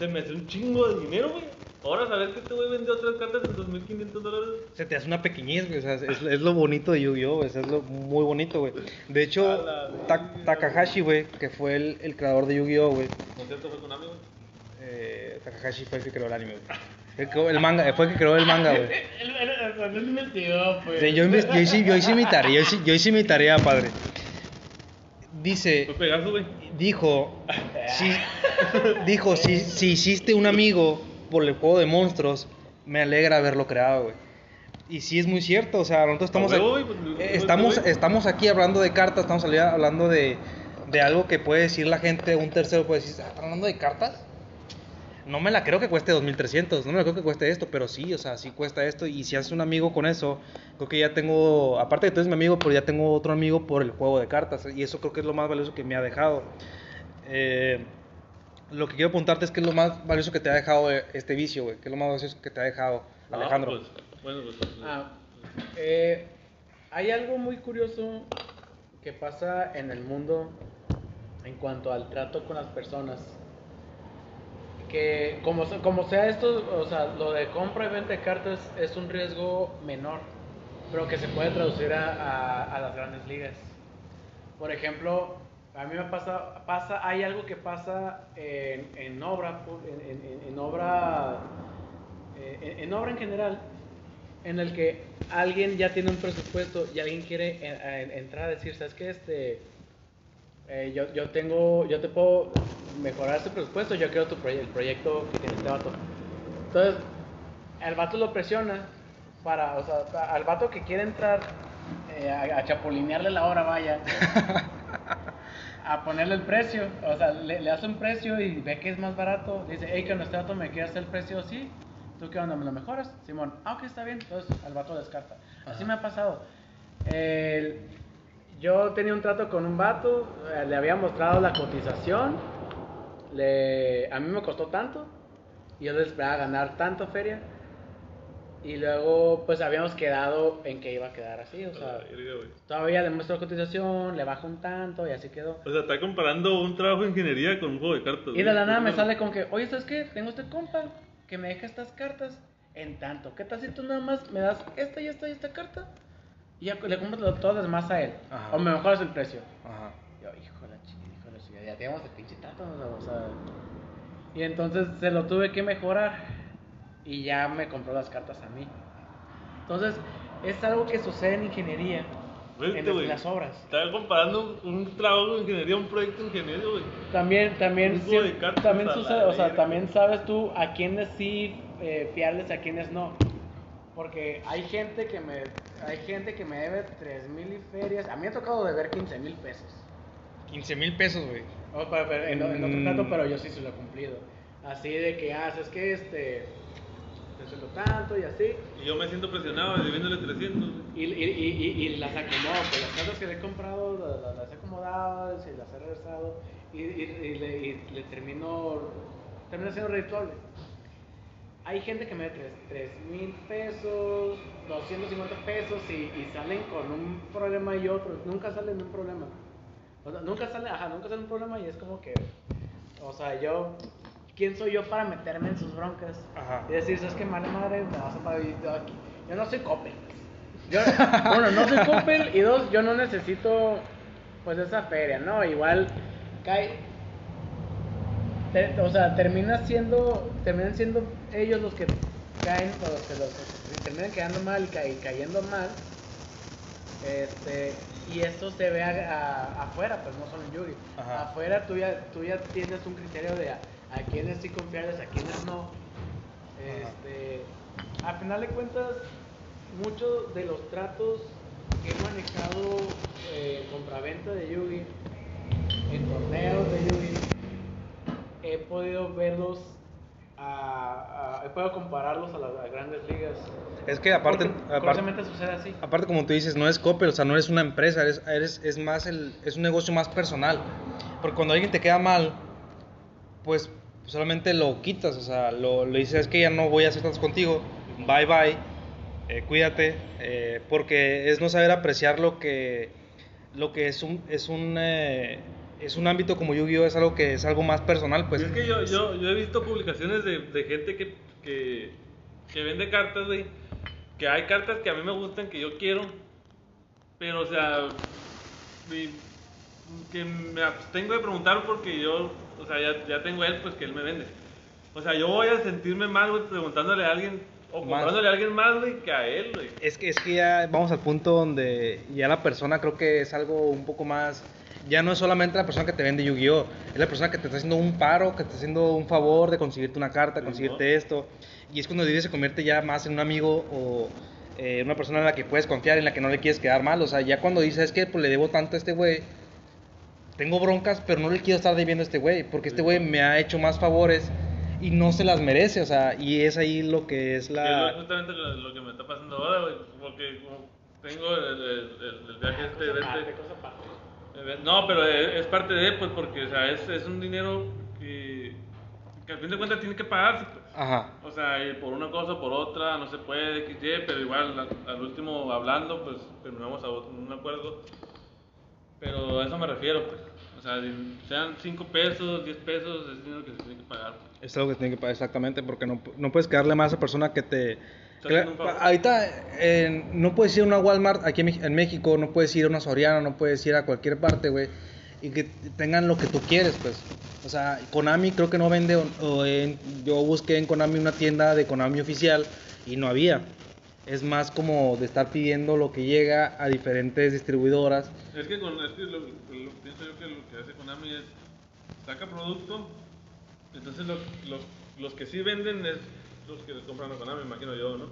Se me hace un chingo de dinero, güey. Ahora saber que este güey vendió tres cartas en 2.500 dólares. Se te hace una pequeñez, güey, o sea, es, es lo bonito de Yu-Gi-Oh, güey, o sea, es lo muy bonito, güey. De hecho, Ta- Takahashi, güey, que fue el, el creador de Yu-Gi-Oh, güey, ¿No cierto? Fue Konami, güey. eh, Takahashi fue el que creó el anime, güey. El, manga, fue el que creó el manga, güey. Pues. Sí, yo, yo, hice, yo hice mi tarea, yo hice, yo hice mi tarea, padre. Dice, Fue Pegaso, güey. Dijo, si, dijo, si, si hiciste un amigo por el juego de monstruos, me alegra haberlo creado, güey. Y sí es muy cierto, o sea, nosotros estamos, aquí, pues, estamos, estamos aquí hablando de cartas, estamos hablando de, de algo que puede decir la gente, un tercero puede decir, "Ah, ¿están hablando de cartas? No me la creo que cueste 2300, no me la creo que cueste esto, pero sí, o sea, sí cuesta esto. Y si haces un amigo con eso, creo que ya tengo, aparte de que tú eres mi amigo, pero ya tengo otro amigo por el juego de cartas. Y eso creo que es lo más valioso que me ha dejado. Eh, lo que quiero apuntarte es que es lo más valioso que te ha dejado eh, este vicio, güey. Que es lo más valioso que te ha dejado, No, Alejandro. pues, bueno, pues. pues, Ah, eh, hay algo muy curioso que pasa en el mundo en cuanto al trato con las personas. Que como, como sea esto, o sea, lo de compra y venta de cartas es un riesgo menor, pero que se puede traducir a, las grandes ligas. Por ejemplo, a mí me pasa, pasa hay algo que pasa en, en obra, en, en- obra, eh, en, obra en general, en el que alguien ya tiene un presupuesto y alguien quiere en- en- entrar a decir, ¿sabes qué? Este, eh, yo, yo tengo, yo te puedo mejorar este presupuesto, yo quiero tu proye- el proyecto que tiene este vato. Entonces, el vato lo presiona para, o sea, al vato que quiere entrar eh, a, a chapulinearle la hora, vaya, a ponerle el precio, o sea, le, le hace un precio y ve que es más barato, dice, hey, que este vato me quiere hacer el precio así, ¿tú qué onda? ¿Me lo mejoras? Simón, ah, ok, está bien, entonces al vato descarta. Así me ha pasado. El- yo tenía un trato con un vato, eh, le había mostrado la cotización, le, a mí me costó tanto, y yo le esperaba ganar tanto feria, y luego pues habíamos quedado en que iba a quedar así, o sea, todavía le muestro cotización, le bajo un tanto, y así quedó. O sea, está comparando un trabajo de ingeniería con un juego de cartas. Y de la nada me sale con que, oye, ¿sabes qué? Tengo este compa que me deja estas cartas en tanto. ¿Qué tal si tú nada más me das esta y esta y esta carta? Y ya le compras todas las demás a él. Ajá. O me mejoras el precio. Ajá. Yo, hijo de la chica, teníamos el pinche trato, o sea. Y entonces se lo tuve que mejorar. Y ya me compró las cartas a mí. Entonces, es algo que sucede en ingeniería. En las- güey. las obras. Estaba comparando un, un trabajo de ingeniería, un proyecto de ingeniería, güey. También, también, sí- también sucede, o sea, también sabes tú a quiénes sí eh, fiarles, a quiénes no. Porque hay gente que me, hay gente que me debe 3 mil y ferias. A mí me ha tocado deber 15 mil pesos. 15 mil pesos, güey. O, pero- pero en, en otro Mm. trato, pero yo sí se lo he cumplido. Así de que, ah, es que este, te sueldo tanto y así. Y yo me siento presionado debiéndole 300. güey. Y, y, y, y, y las acomodo, pues las cartas que le he comprado las, las- las he acomodado y las he regresado y, y, y le, y le termino, termina siendo redituable. Hay gente que me da 3 mil pesos, 250 pesos y, y salen con un problema y otro. Nunca salen de un problema. O sea, nunca sale, ajá, nunca sale un problema y es como que, o sea, yo, ¿quién soy yo para meterme en sus broncas? Ajá. Y decir, ¿sabes qué, madre madre? Me vas a pagar yo aquí. Yo no soy Coppel. Yo, uno, no soy Coppel y dos, yo no necesito, pues, esa feria, ¿no? Igual, cae... te- o sea, termina siendo, terminan siendo ellos los que caen, o los que los, que terminan quedando mal y cayendo mal. Este, y esto se ve a- a- afuera, pues no solo en Yugi. Ajá. Afuera tú ya, tú ya tienes un criterio de a, a quiénes sí confiarles, a quiénes no. Este, a final de cuentas, muchos de los tratos que he manejado eh, compraventa de Yugi, en torneos de Yugi, he podido verlos, a, a- podido compararlos a las a grandes ligas. Es que aparte, aparte, sucede así. aparte como tú dices, no es Coppel, o sea, no eres una empresa, eres, eres, es más el, es un negocio más personal. Porque cuando alguien te queda mal, pues solamente lo quitas, o sea, lo, le dices, es que ya no voy a hacer tantos contigo, bye bye, eh, cuídate, eh, porque es no saber apreciar lo que, lo que es un, es un, eh, es un ámbito como Yu-Gi-Oh, es algo que es algo más personal, pues. Y es que yo, yo, yo he visto publicaciones de, de gente que, que, que vende cartas, güey. Que hay cartas que a mí me gustan, que yo quiero. Pero, o sea, mi- que me abstengo de preguntar porque yo, o sea, ya, ya tengo él, pues que él me vende. O sea, yo voy a sentirme mal, güey, preguntándole a alguien o comprándole a alguien más, güey, que a él, güey. Es que, es que ya vamos al punto donde ya la persona creo que es algo un poco más... Ya no es solamente la persona que te vende Yu-Gi-Oh! Es la persona que te está haciendo un paro, que te está haciendo un favor de conseguirte una carta, Sí, conseguirte esto. Y es cuando Yu-Gi-Oh! se convierte ya más en un amigo o eh, una persona en la que puedes confiar, en la que no le quieres quedar mal. O sea, ya cuando dices que pues, le debo tanto a este güey, tengo broncas, pero no le quiero estar debiendo a este güey, porque este güey me ha hecho más favores y no se las merece. O sea, y es ahí lo que es es la... lo- justamente lo, lo que me está pasando ahora, güey. Porque como tengo el, el, el- el viaje este, Cosa vente- aparte, cosa aparte. No, pero es, parte de, pues, porque, o sea, es, es un dinero que, que al fin de cuentas tiene que pagarse, pues. Ajá. O sea, por una cosa o por otra, no se puede, XY, pero igual al, último hablando, pues terminamos a un acuerdo. Pero a eso me refiero, pues. O sea, sean 5 pesos, 10 pesos, es dinero que se tiene que pagar. Es algo que tiene que pagar exactamente, porque no, no puedes quedarle más a esa persona que te... Ahorita eh, no puedes ir a una Walmart aquí en, México, no puedes ir a una Soriana, no puedes ir a cualquier parte, güey, y que tengan lo que tú quieres, pues. O sea, Konami creo que no vende, o- o en- yo busqué en Konami una tienda de Konami oficial y no había. Es más como de estar pidiendo lo que llega a diferentes distribuidoras. Es que, con, es que lo, lo- pienso yo que lo que hace Konami es saca producto, entonces lo- los que sí venden es los que les compran a Konami, imagino yo, ¿no?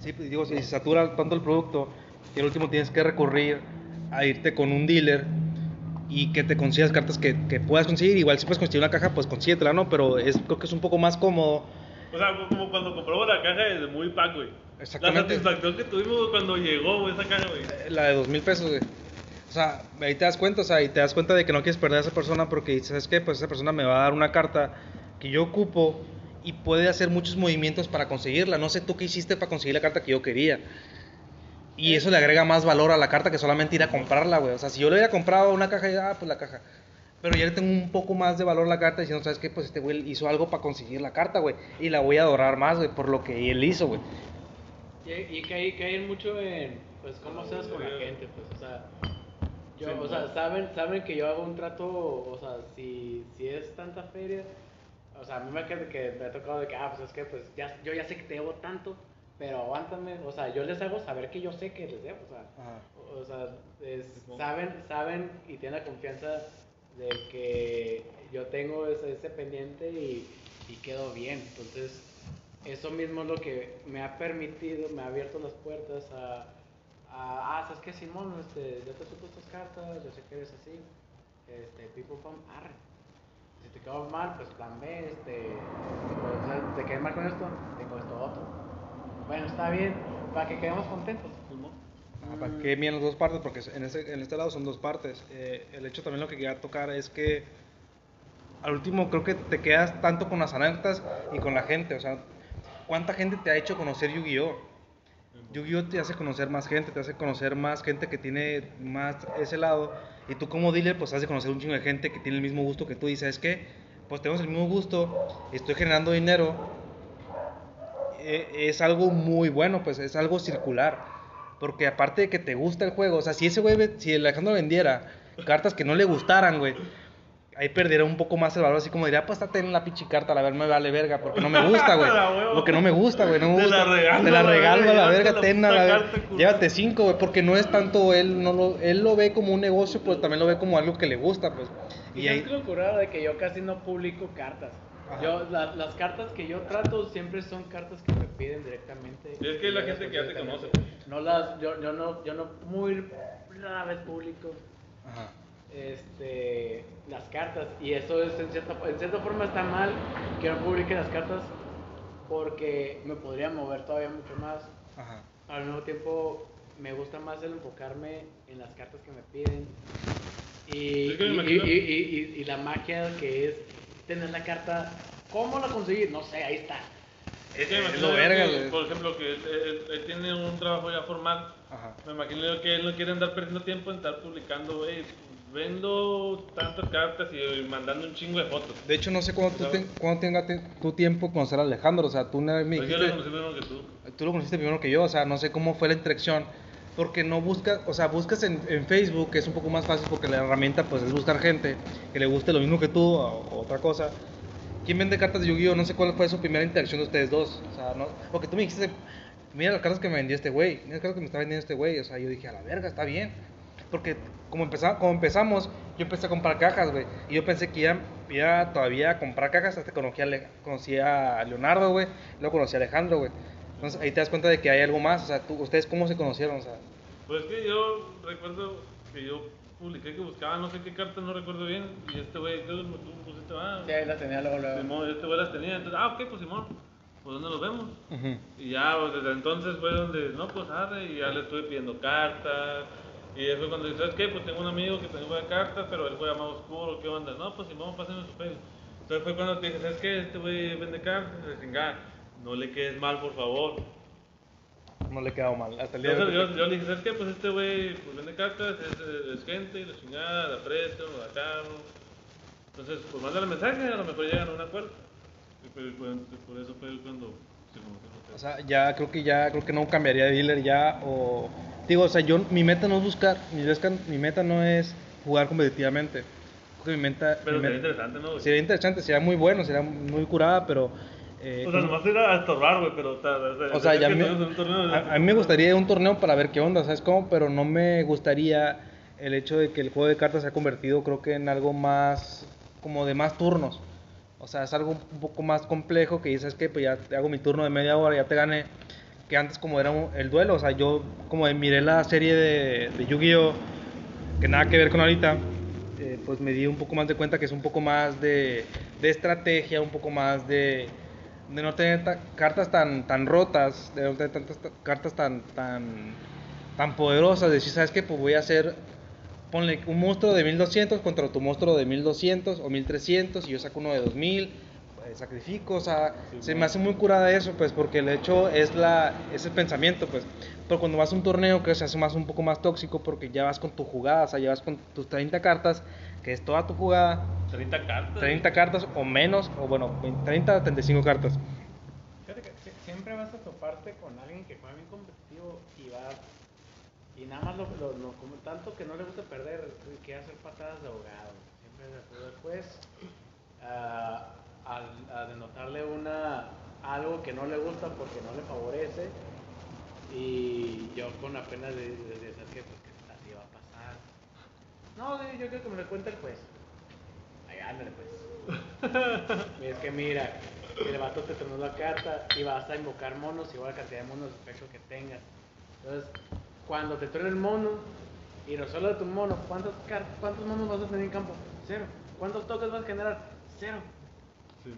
Sí, pues digo, si se satura tanto el producto, que al último tienes que recurrir a irte con un dealer y que te consigas cartas que, que puedas conseguir. Igual si puedes conseguir una caja, pues consíguetela, ¿no? Pero es, creo que es un poco más cómodo. O sea, como cuando compramos la caja de Muy Pack, güey. Exactamente. La satisfacción que tuvimos cuando llegó, güey, esa caja, güey. eh, La de dos mil pesos, güey. O sea, ahí te das cuenta, o sea, y te das cuenta de que no quieres perder a esa persona porque dices, ¿sabes qué? Pues esa persona me va a dar una carta que yo ocupo y puede hacer muchos movimientos para conseguirla. No sé tú qué hiciste para conseguir la carta que yo quería. Y eso le agrega más valor a la carta que solamente ir a comprarla, güey. O sea, si yo le hubiera comprado una caja, ya, ah, pues la caja. Pero ya le tengo un poco más de valor a la carta diciendo, ¿sabes qué? Pues este güey hizo algo para conseguir la carta, güey. Y la voy a adorar más, güey, por lo que él hizo, güey. Y, y caen, caen mucho en, pues, cómo seas con la gente, pues, o sea, yo, Sí, o sea, saben, saben que yo hago un trato, o sea, si, si es tanta feria, o sea, a mí me, ha que, que me ha tocado de que, ah, pues es que, pues, ya, yo ya sé que te debo tanto, pero aguántame, o sea, yo les hago saber que yo sé que les debo, o sea, Ajá. o sea, es- saben, saben y tienen la confianza de que yo tengo ese, ese pendiente y, y quedo bien. Entonces, eso mismo es lo que me ha permitido, me ha abierto las puertas a, a ah, ¿sabes qué, Simón? Este, yo te suelto estas cartas, yo sé que eres así, este, people pam, arre. Te quedó mal, pues plan B, este, te quedé mal con esto, tengo esto otro. Bueno, está bien, para que quedemos contentos. Ah, para que bien las dos partes, porque en este, en este lado son dos partes. Eh, el hecho también lo que quería tocar es que al último creo que te quedas tanto con las anécdotas y con la gente. O sea, ¿cuánta gente te ha hecho conocer Yu-Gi-Oh? Yu-Gi-Oh te hace conocer más gente, te hace conocer más gente que tiene más ese lado. Y tú como dealer, pues hace conocer un chingo de gente que tiene el mismo gusto que tú. Y sabes que, pues tenemos el mismo gusto, estoy generando dinero. Eh, es algo muy bueno, pues es algo circular. Porque aparte de que te gusta el juego, o sea, si ese güey, si Alejandro vendiera cartas que no le gustaran, güey, ahí perdería un poco más el valor, así como diría, pues estate en la pinche carta, la verdad me vale verga, porque no me gusta, güey. Porque no me gusta, güey, no me Te gusta. la regalo, Te la regalo a verga, la llévate verga, ten a la verga. Llévate cinco, güey, porque no es tanto él, no lo, él lo ve como un negocio, pues también lo ve como algo que le gusta, pues. Y, Y es ahí, que lo curado de que yo casi no publico cartas. Ajá. Yo, la- las cartas que yo trato siempre son cartas que me piden directamente. Y es que la gente que ya te conoce. No las, yo, yo no, yo no muy rara vez publico Ajá. Este, las cartas. Y eso es en cierta, en cierta forma está mal que no publique las cartas porque me podría mover todavía mucho más. Ajá. Al mismo tiempo me gusta más el enfocarme en las cartas que me piden. Y, Es que me y- y- y- y- y la magia que es tener la carta. ¿Cómo la conseguir? No sé, ahí está. Es que me Es imagino lo yo verga, que, por ejemplo, que él, él- él tiene un trabajo ya formal. Ajá. Me imagino que él no quiere andar perdiendo tiempo en estar publicando, güey. Vendo tantas cartas y mandando un chingo de fotos. De hecho, no sé cuándo, tú ten- cuándo tenga te- tu tiempo conocer a Alejandro, o sea, tú me Pues yo dijiste... lo conocí primero que tú. tú lo conociste primero que yo, o sea, no sé cómo fue la interacción, porque no buscas, o sea, buscas en, en Facebook, que es un poco más fácil porque la herramienta pues es buscar gente que le guste lo mismo que tú o, o otra cosa. ¿Quién vende cartas de Yu-Gi-Oh? No sé cuál fue su primera interacción de ustedes dos, o sea, no, porque tú me dijiste, mira las cartas que me vendió este güey, mira las cartas que me está vendiendo este güey, o sea, yo dije, a la verga, está bien. Porque como, empezamos, como empezamos, yo empecé a comprar cajas, güey. Y yo pensé que iba, iba todavía a comprar cajas hasta que conocí a, Le- conocí a Leonardo, güey. Luego conocí a Alejandro, güey. Entonces ahí te das cuenta de que hay algo más. O sea, tú, ¿ustedes cómo se conocieron? O sea, Pues que yo recuerdo que yo publiqué que buscaba no sé qué cartas, no recuerdo bien. Y este güey, creo que tú pusiste, ah, Sí, ahí la tenía luego, luego. Simón, este güey las tenía. Entonces, ah, ok, pues Simón, pues ¿dónde nos vemos? ujú. Y ya, pues, desde entonces fue donde, no, pues arre, y ya le estuve pidiendo cartas. Y fue cuando dije, ¿sabes qué? Pues tengo un amigo que también juega cartas, pero él juega más oscuro, ¿qué onda? No, pues Simón, pásenme su Facebook. Entonces fue cuando te dije, ¿sabes qué? Este güey vende cartas, le chingada, no le quedes mal, por favor. no le he quedado mal. Hasta el día Yo, de yo, yo le dije, ¿sabes qué? Pues este güey pues, vende cartas, es, es gente, y la chingada, la precio, la caro. Entonces, pues mándale mensaje, a lo mejor llegan a un acuerdo. Y fue- fue- por eso fue cuando se ustedes. O sea, ya creo que ya creo que no cambiaría de dealer ya o digo, o sea, yo mi meta no es buscar, mi, mi meta no es jugar competitivamente. Creo que mi meta Pero mi sería meta- interesante, ¿no? güey? sería interesante, sería muy bueno, sería muy curada, pero eh, O sea, nomás era a estorbar, güey, pero... O sea, ya que me- tuvimos un torneo, a, a mí me gustaría un torneo para ver qué onda, ¿sabes cómo? Pero no me gustaría el hecho de que el juego de cartas se ha convertido, creo que en algo más, como de más turnos. O sea, es algo un poco más complejo que dices que pues ya te hago mi turno de media hora, ya te gané. Que antes como era el duelo, o sea, yo como miré la serie de, de Yu-Gi-Oh! que nada que ver con ahorita, eh, pues me di un poco más de cuenta que es un poco más de, de estrategia, un poco más de, de no tener ta- cartas tan, tan rotas, de no tener tantas ta- cartas tan, tan, tan poderosas, decir, ¿sabes qué? Pues voy a hacer, ponle un monstruo de 1200 contra tu monstruo de 1200 o 1300 y yo saco uno de 2000, eh, sacrifico, o sea, se me hace muy curada eso, pues, porque el hecho es, la, es el pensamiento, pues. Pero cuando vas a un torneo que se hace más un poco más tóxico porque ya vas con tu jugada, o sea, ya vas con tus 30 cartas, que es toda tu jugada, 30 cartas. 30 cartas o menos, o bueno, 20, 30 a 35 cartas. Fíjate que sie- siempre vas a toparte con alguien que juega bien y nada más lo, lo- lo- como tanto que no le gusta perder quiere hacer patadas de ahogado. Siempre se- después ah, al, a denotarle una algo que no le gusta porque no le favorece y yo con la pena de, de, de decir que pues, que así va a pasar. No, yo creo que me lo cuenta el juez. Ahí ándale pues. Y es que mira, el vato te tronó la carta y vas a invocar monos igual la cantidad de monos de pecho que tengas. Entonces, cuando te truena el mono y resuelve tu mono, ¿cuántos, car- ¿cuántos monos vas a tener en campo? Cero. ¿Cuántos toques vas a generar? Cero. Sí,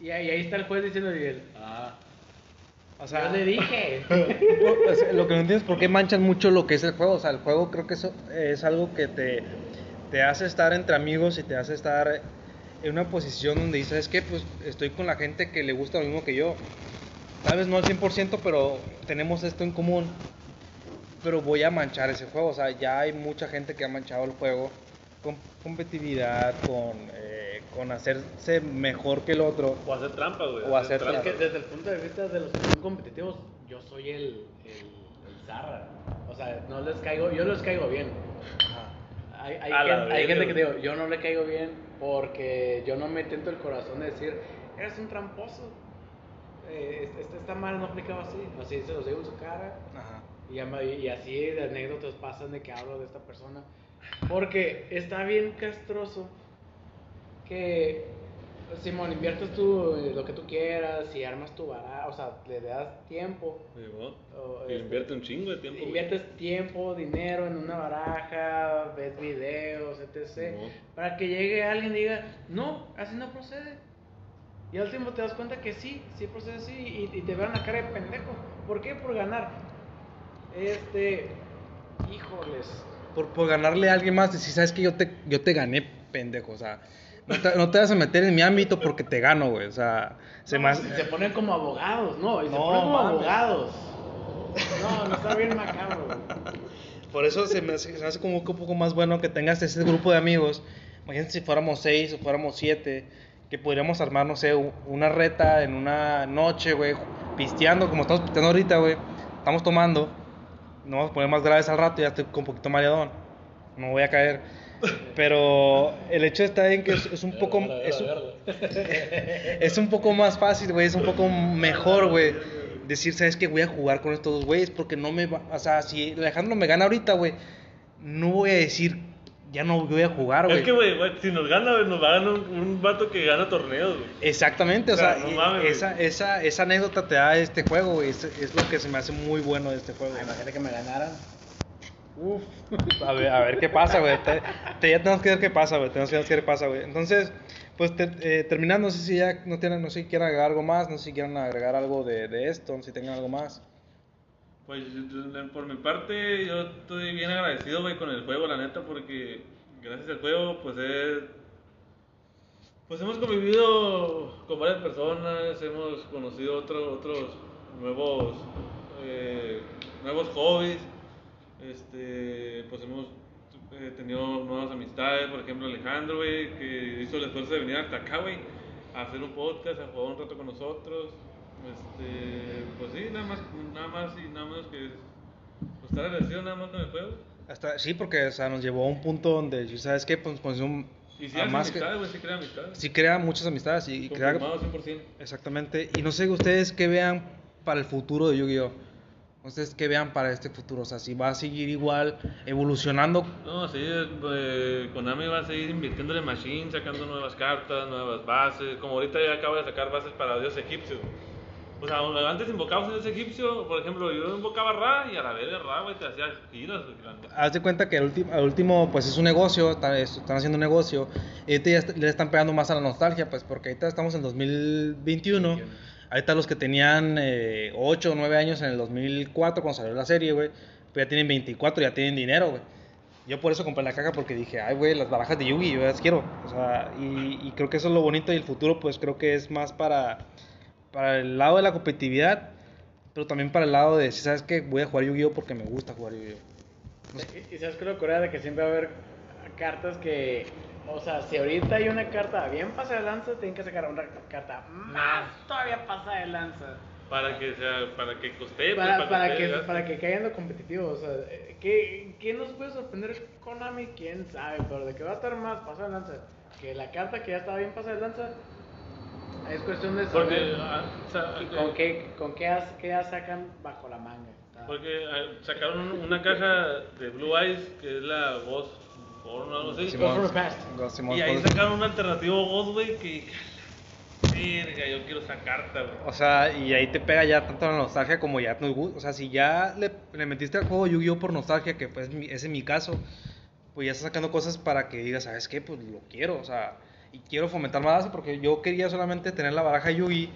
Y ahí, ahí está el juez diciendo y él, ah, O yo le dije. Sea, lo que no entiendo es por qué manchan mucho lo que es el juego. O sea, el juego creo que eso es algo que te, te hace estar entre amigos y te hace estar en una posición donde dices, que pues estoy con la gente que le gusta lo mismo que yo. Tal vez no al 100%, pero tenemos esto en común. Pero voy a manchar ese juego. O sea, ya hay mucha gente que ha manchado el juego con competitividad, con, eh, con hacerse mejor que el otro. O hacer trampa, güey. O hacer trampa. que desde el punto de vista de los que son competitivos, yo soy el, el, el zarra. O sea, no les caigo, yo les caigo bien. Ajá. hay, hay, gente, hay verga, gente que digo, yo no le caigo bien porque yo no me tiento el corazón de decir, eres un tramposo. Eh, está mal, no aplicaba así. Así se los digo en su cara. Ajá. Y, así de anécdotas pasan de que hablo de esta persona. Porque está bien castroso que, Simón, inviertes tú eh, lo que tú quieras y armas tu baraja, o sea, le das tiempo. O, Y este, invierte un chingo de tiempo. güey. Inviertes tiempo, dinero en una baraja, ves videos, etc. No. Para que llegue alguien y diga, no, así no procede. Y al último te das cuenta que sí, sí procede así y, y te vean la cara de pendejo. ¿Por qué? Por ganar. Este, híjoles. Por, por ganarle a alguien más, decir, sabes que yo te, yo te gané, pendejo. O sea, no te, no te vas a meter en mi ámbito porque te gano, güey. O sea, se No, y se ponen como abogados, no, y se No, ponen como mames. abogados. No, no está bien macabro. güey. Por eso se me, hace, se me hace como un poco más bueno que tengas ese grupo de amigos. Imagínate si fuéramos seis o fuéramos siete, que podríamos armar, no sé, una reta en una noche, güey, pisteando como estamos pisteando ahorita, güey. Estamos tomando. No vamos a poner más graves al rato, ya estoy con un poquito mareadón. No voy a caer. Pero el hecho está en que es, es un poco... Es un, es un poco más fácil, güey, es un poco mejor, güey. Decir, ¿sabes qué? Voy a jugar con estos dos güeyes porque no me va... O sea, si Alejandro me gana ahorita, güey, no voy a decir, ya no voy a jugar, güey. Es que, güey, si nos gana, nos va a ganar un, un vato que gana torneos, güey. Exactamente, o O sea, sea, no mames, esa, esa, esa anécdota te da este juego, güey. Es, es lo que se me hace muy bueno de este juego. Ay, Imagínate que me ganaran. Uf. A ver, a ver qué pasa, güey. Te, te- ya tenemos que ver qué pasa, güey. Tenemos que ver qué pasa, güey. Entonces, pues te- eh, terminando, no sé si ya no tienen, no sé si quieren agregar algo más, no sé si quieren agregar algo de, de esto, no sé si tengan algo más. Pues por mi parte, yo estoy bien agradecido, con el juego, la neta, porque gracias al juego, pues he, pues hemos convivido con varias personas, hemos conocido otro- otros nuevos, eh, nuevos hobbies, este, pues hemos eh, tenido nuevas amistades, por ejemplo Alejandro, güey, que hizo el esfuerzo de venir hasta acá, güey, a hacer un podcast, a jugar un rato con nosotros. Este, pues sí, nada más, nada más y nada menos que pues, estar agradecido nada más con el juego. Hasta, sí, porque o sea, nos llevó a un punto donde, ¿sabes qué? Pues, pues un, Y si a hace más que- güey, sí crea amistades. sí crea muchas amistades y, y crea... Confirmado 100%. Exactamente. Y no sé ustedes qué vean para el futuro de Yu-Gi-Oh! Ustedes qué vean para este futuro. O sea, si va a seguir igual evolucionando. No, sí, eh, Konami va a seguir invirtiéndole en Machine, sacando nuevas cartas, nuevas bases. Como ahorita ya acaba de sacar bases para Dios egipcio. O sea, antes invocabas a Dios egipcio, por ejemplo, yo invocaba a Ra y a la verga Ra, güey, te hacía giras. Haz de cuenta que al último, al último pues es un negocio, están, están haciendo un negocio. Y ahorita ya le están pegando más a la nostalgia, pues porque ahorita estamos en 2021. Ahorita los que tenían eh, 8 o 9 años en el 2004 cuando salió la serie, güey, pues ya tienen 24, ya tienen dinero, güey. Yo por eso compré la caja porque dije, ay, güey, las barajas de Yugi, yo las quiero. O sea, y, y creo que eso es lo bonito y el futuro, pues creo que es más para, para el lado de la competitividad, pero también para el lado de, si sabes que voy a jugar Yu-Gi-Oh porque me gusta jugar Yu-Gi-Oh. Y, y sabes que lo curada de que siempre va a haber cartas que, o sea, si ahorita hay una carta bien pasa de lanza, tienen que sacar una carta más todavía pasa de lanza. Para que sea, para que coste, pues, Para, para, esté que, gasto. para que caigan lo competitivo, o sea, eh, ¿qué, ¿qué nos puede sorprender Konami? ¿Quién sabe? Pero de que va a estar más pasa de lanza, que la carta que ya estaba bien pasa de lanza, es cuestión de Porque, saber ah, o sea, y con qué, con qué, as- qué as sacan bajo la manga. Porque ah, sacaron una caja de Blue Eyes que es la Ghost Form o algo así. Simón. from the past. Simón, Y ahí sacaron un alternativo Ghost, güey, que verga, yo quiero esa carta, güey. O sea, y ahí te pega ya tanto la nostalgia como ya nos gusta. O sea, si ya le, le metiste al juego Yu-Gi-Oh! por nostalgia, que pues mi- ese es mi caso, pues ya estás sacando cosas para que digas, ¿sabes qué? Pues lo quiero, o sea, y quiero fomentar más eso porque yo quería solamente tener la baraja Yugi.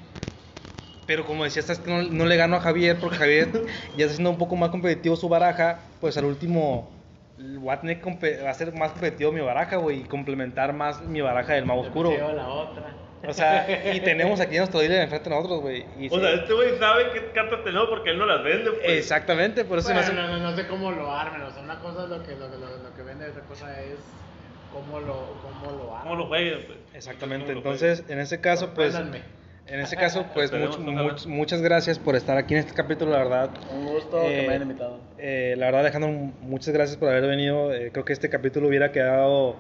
Pero como decía, ¿sabes que no, no le gano a Javier porque Javier ya está haciendo un poco más competitivo su baraja, pues al último voy a tener que compe- hacer más competitivo mi baraja, güey, y complementar más mi baraja del mago oscuro. Llevo la otra. O sea, y tenemos aquí nuestro dealer enfrente de nosotros, güey. O sí- sea, este güey sabe qué cartas tenemos porque él no las vende, pues. Exactamente, por eso se me Bueno, hace- no, no, no sé cómo lo armen, o sea, una cosa es lo que, lo, que- lo, lo que vende, otra cosa es cómo lo, cómo lo armen. ¿Cómo lo jueguen, pues? Exactamente, ¿Cómo lo entonces en ese caso, pues, Sorpréndanme. en ese caso, pues, much- much- muchas gracias por estar aquí en este capítulo, la verdad. Un gusto Eh, que me hayan invitado. Eh, la verdad, Alejandro, muchas gracias por haber venido. Eh, creo que este capítulo hubiera quedado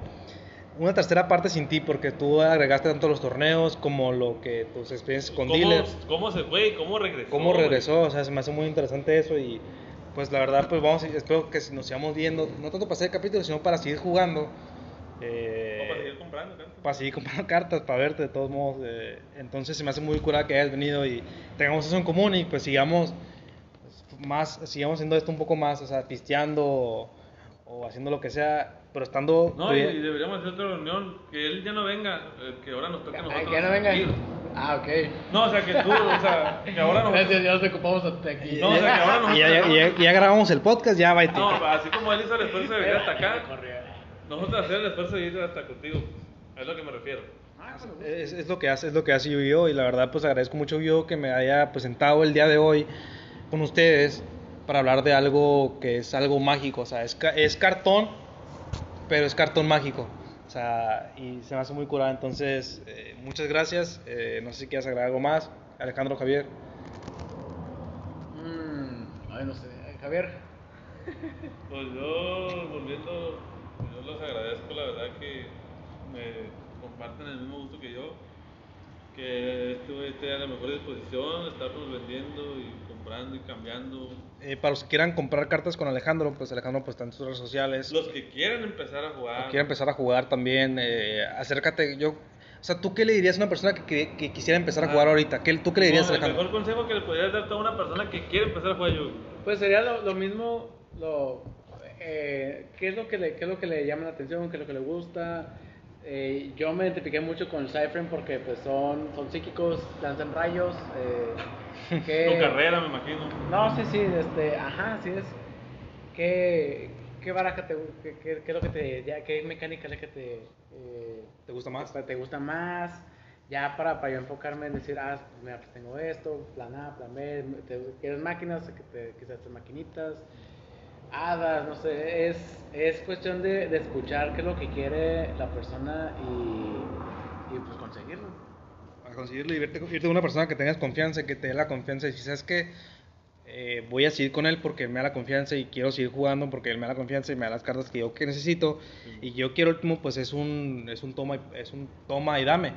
una tercera parte sin ti, porque tú agregaste tanto los torneos como lo que tus experiencias con ¿Cómo, dealers. ¿Cómo se fue y cómo regresó? cómo regresó, o sea, se me hace muy interesante eso y pues la verdad pues vamos, espero que nos sigamos viendo, no tanto para hacer el capítulo, sino para seguir jugando, eh, para seguir comprando, cartas. para seguir comprando cartas, para verte de todos modos, eh, entonces se me hace muy curada que hayas venido y tengamos eso en común y pues sigamos pues, más, sigamos haciendo esto un poco más, o sea, pisteando o, o haciendo lo que sea, pero estando... No, y, y deberíamos hacer otra reunión, que él ya no venga, eh, que ahora nos toque a Ah, nosotros. que ya no venga. ir. Ah, ok. No, o sea, que tú, o sea, que ahora nos... Gracias, ya nos ocupamos hasta aquí. No, o sea, que ahora nos... y ya, ya- ya- ya grabamos el podcast, ya va No, así como él hizo el esfuerzo de venir hasta acá. Nosotros hacer el esfuerzo de ir hasta contigo. Es lo que me refiero. Ah, Es, es lo que hace, es lo que hace Yu-Gi-Oh! y la verdad pues agradezco mucho yo que me haya presentado el día de hoy con ustedes para hablar de algo que es algo mágico, o sea, es, es cartón, pero es cartón mágico, o sea, y se me hace muy curada, entonces eh, muchas gracias, eh, no sé si quieres agregar algo más, Alejandro Javier. Mm, ay, no sé. Javier. Pues yo, volviendo, los agradezco, la verdad que me comparten el mismo gusto que yo, que estuve esté a la mejor disposición, estarnos vendiendo y comprando y cambiando. Eh, para los que quieran comprar cartas con Alejandro, pues Alejandro pues está en sus redes sociales. Los que quieran empezar a jugar, o quiera empezar a jugar también, eh, acércate, yo, o sea, ¿tú qué le dirías a una persona que, que- que quisiera empezar a jugar ahorita? ¿Qué, ¿Tú qué le dirías, No, el Alejandro? mejor consejo que le podrías dar a una persona que quiere empezar a jugar yo. Pues sería lo, lo mismo, lo, eh, ¿qué, es lo que le, ¿qué es lo que le llama la atención? ¿Qué es lo que le gusta? Eh, yo me identifiqué mucho con Cypher porque pues son, son psíquicos, lanzan rayos. Eh, que- Tu carrera, me imagino. No, sí, sí, este, ajá, sí es. ¿Qué, qué baraja te qué, qué, qué es lo que te, ya, qué mecánica es la que te, eh, ¿Te gusta más? te gusta más? Ya para, para yo enfocarme en decir, ah, mira, pues tengo esto, plan A, plan B, te, quieres máquinas, que te, quizás te maquinitas, hadas, no sé, es, es cuestión de, de escuchar qué es lo que quiere la persona y, y pues conseguirlo. a conseguirlo y verte, irte con una persona que tengas confianza, que te dé la confianza y si sabes que eh, voy a seguir con él porque él me da la confianza y quiero seguir jugando porque él me da la confianza y me da las cartas que yo que necesito y yo quiero el último pues es un es un toma es un toma y dame.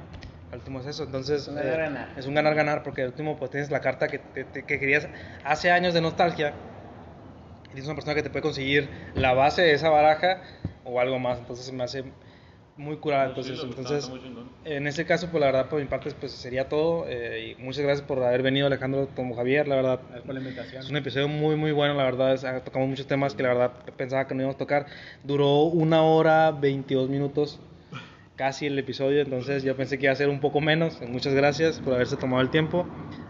Al último es eso. Entonces Es un ganar, eh, es un ganar ganar porque al último pues tienes la carta que, te- te- que querías hace años de nostalgia tienes una persona que te puede conseguir la base de esa baraja o algo más entonces me hace muy curada entonces entonces en este caso, pues la verdad, por mi parte, pues sería todo. eh, y muchas gracias por haber venido, Alejandro, como Javier. La verdad, Gracias por la invitación. es un episodio muy, muy bueno. La verdad, es- ah, tocamos muchos temas que la verdad pensaba que no íbamos a tocar. Duró una hora, 22 minutos, casi el episodio. Entonces, yo pensé que iba a ser un poco menos. Muchas gracias por haberse tomado el tiempo.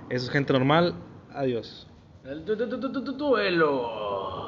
Eso es gente normal. Adiós. El du- du- du- du- du- duelo.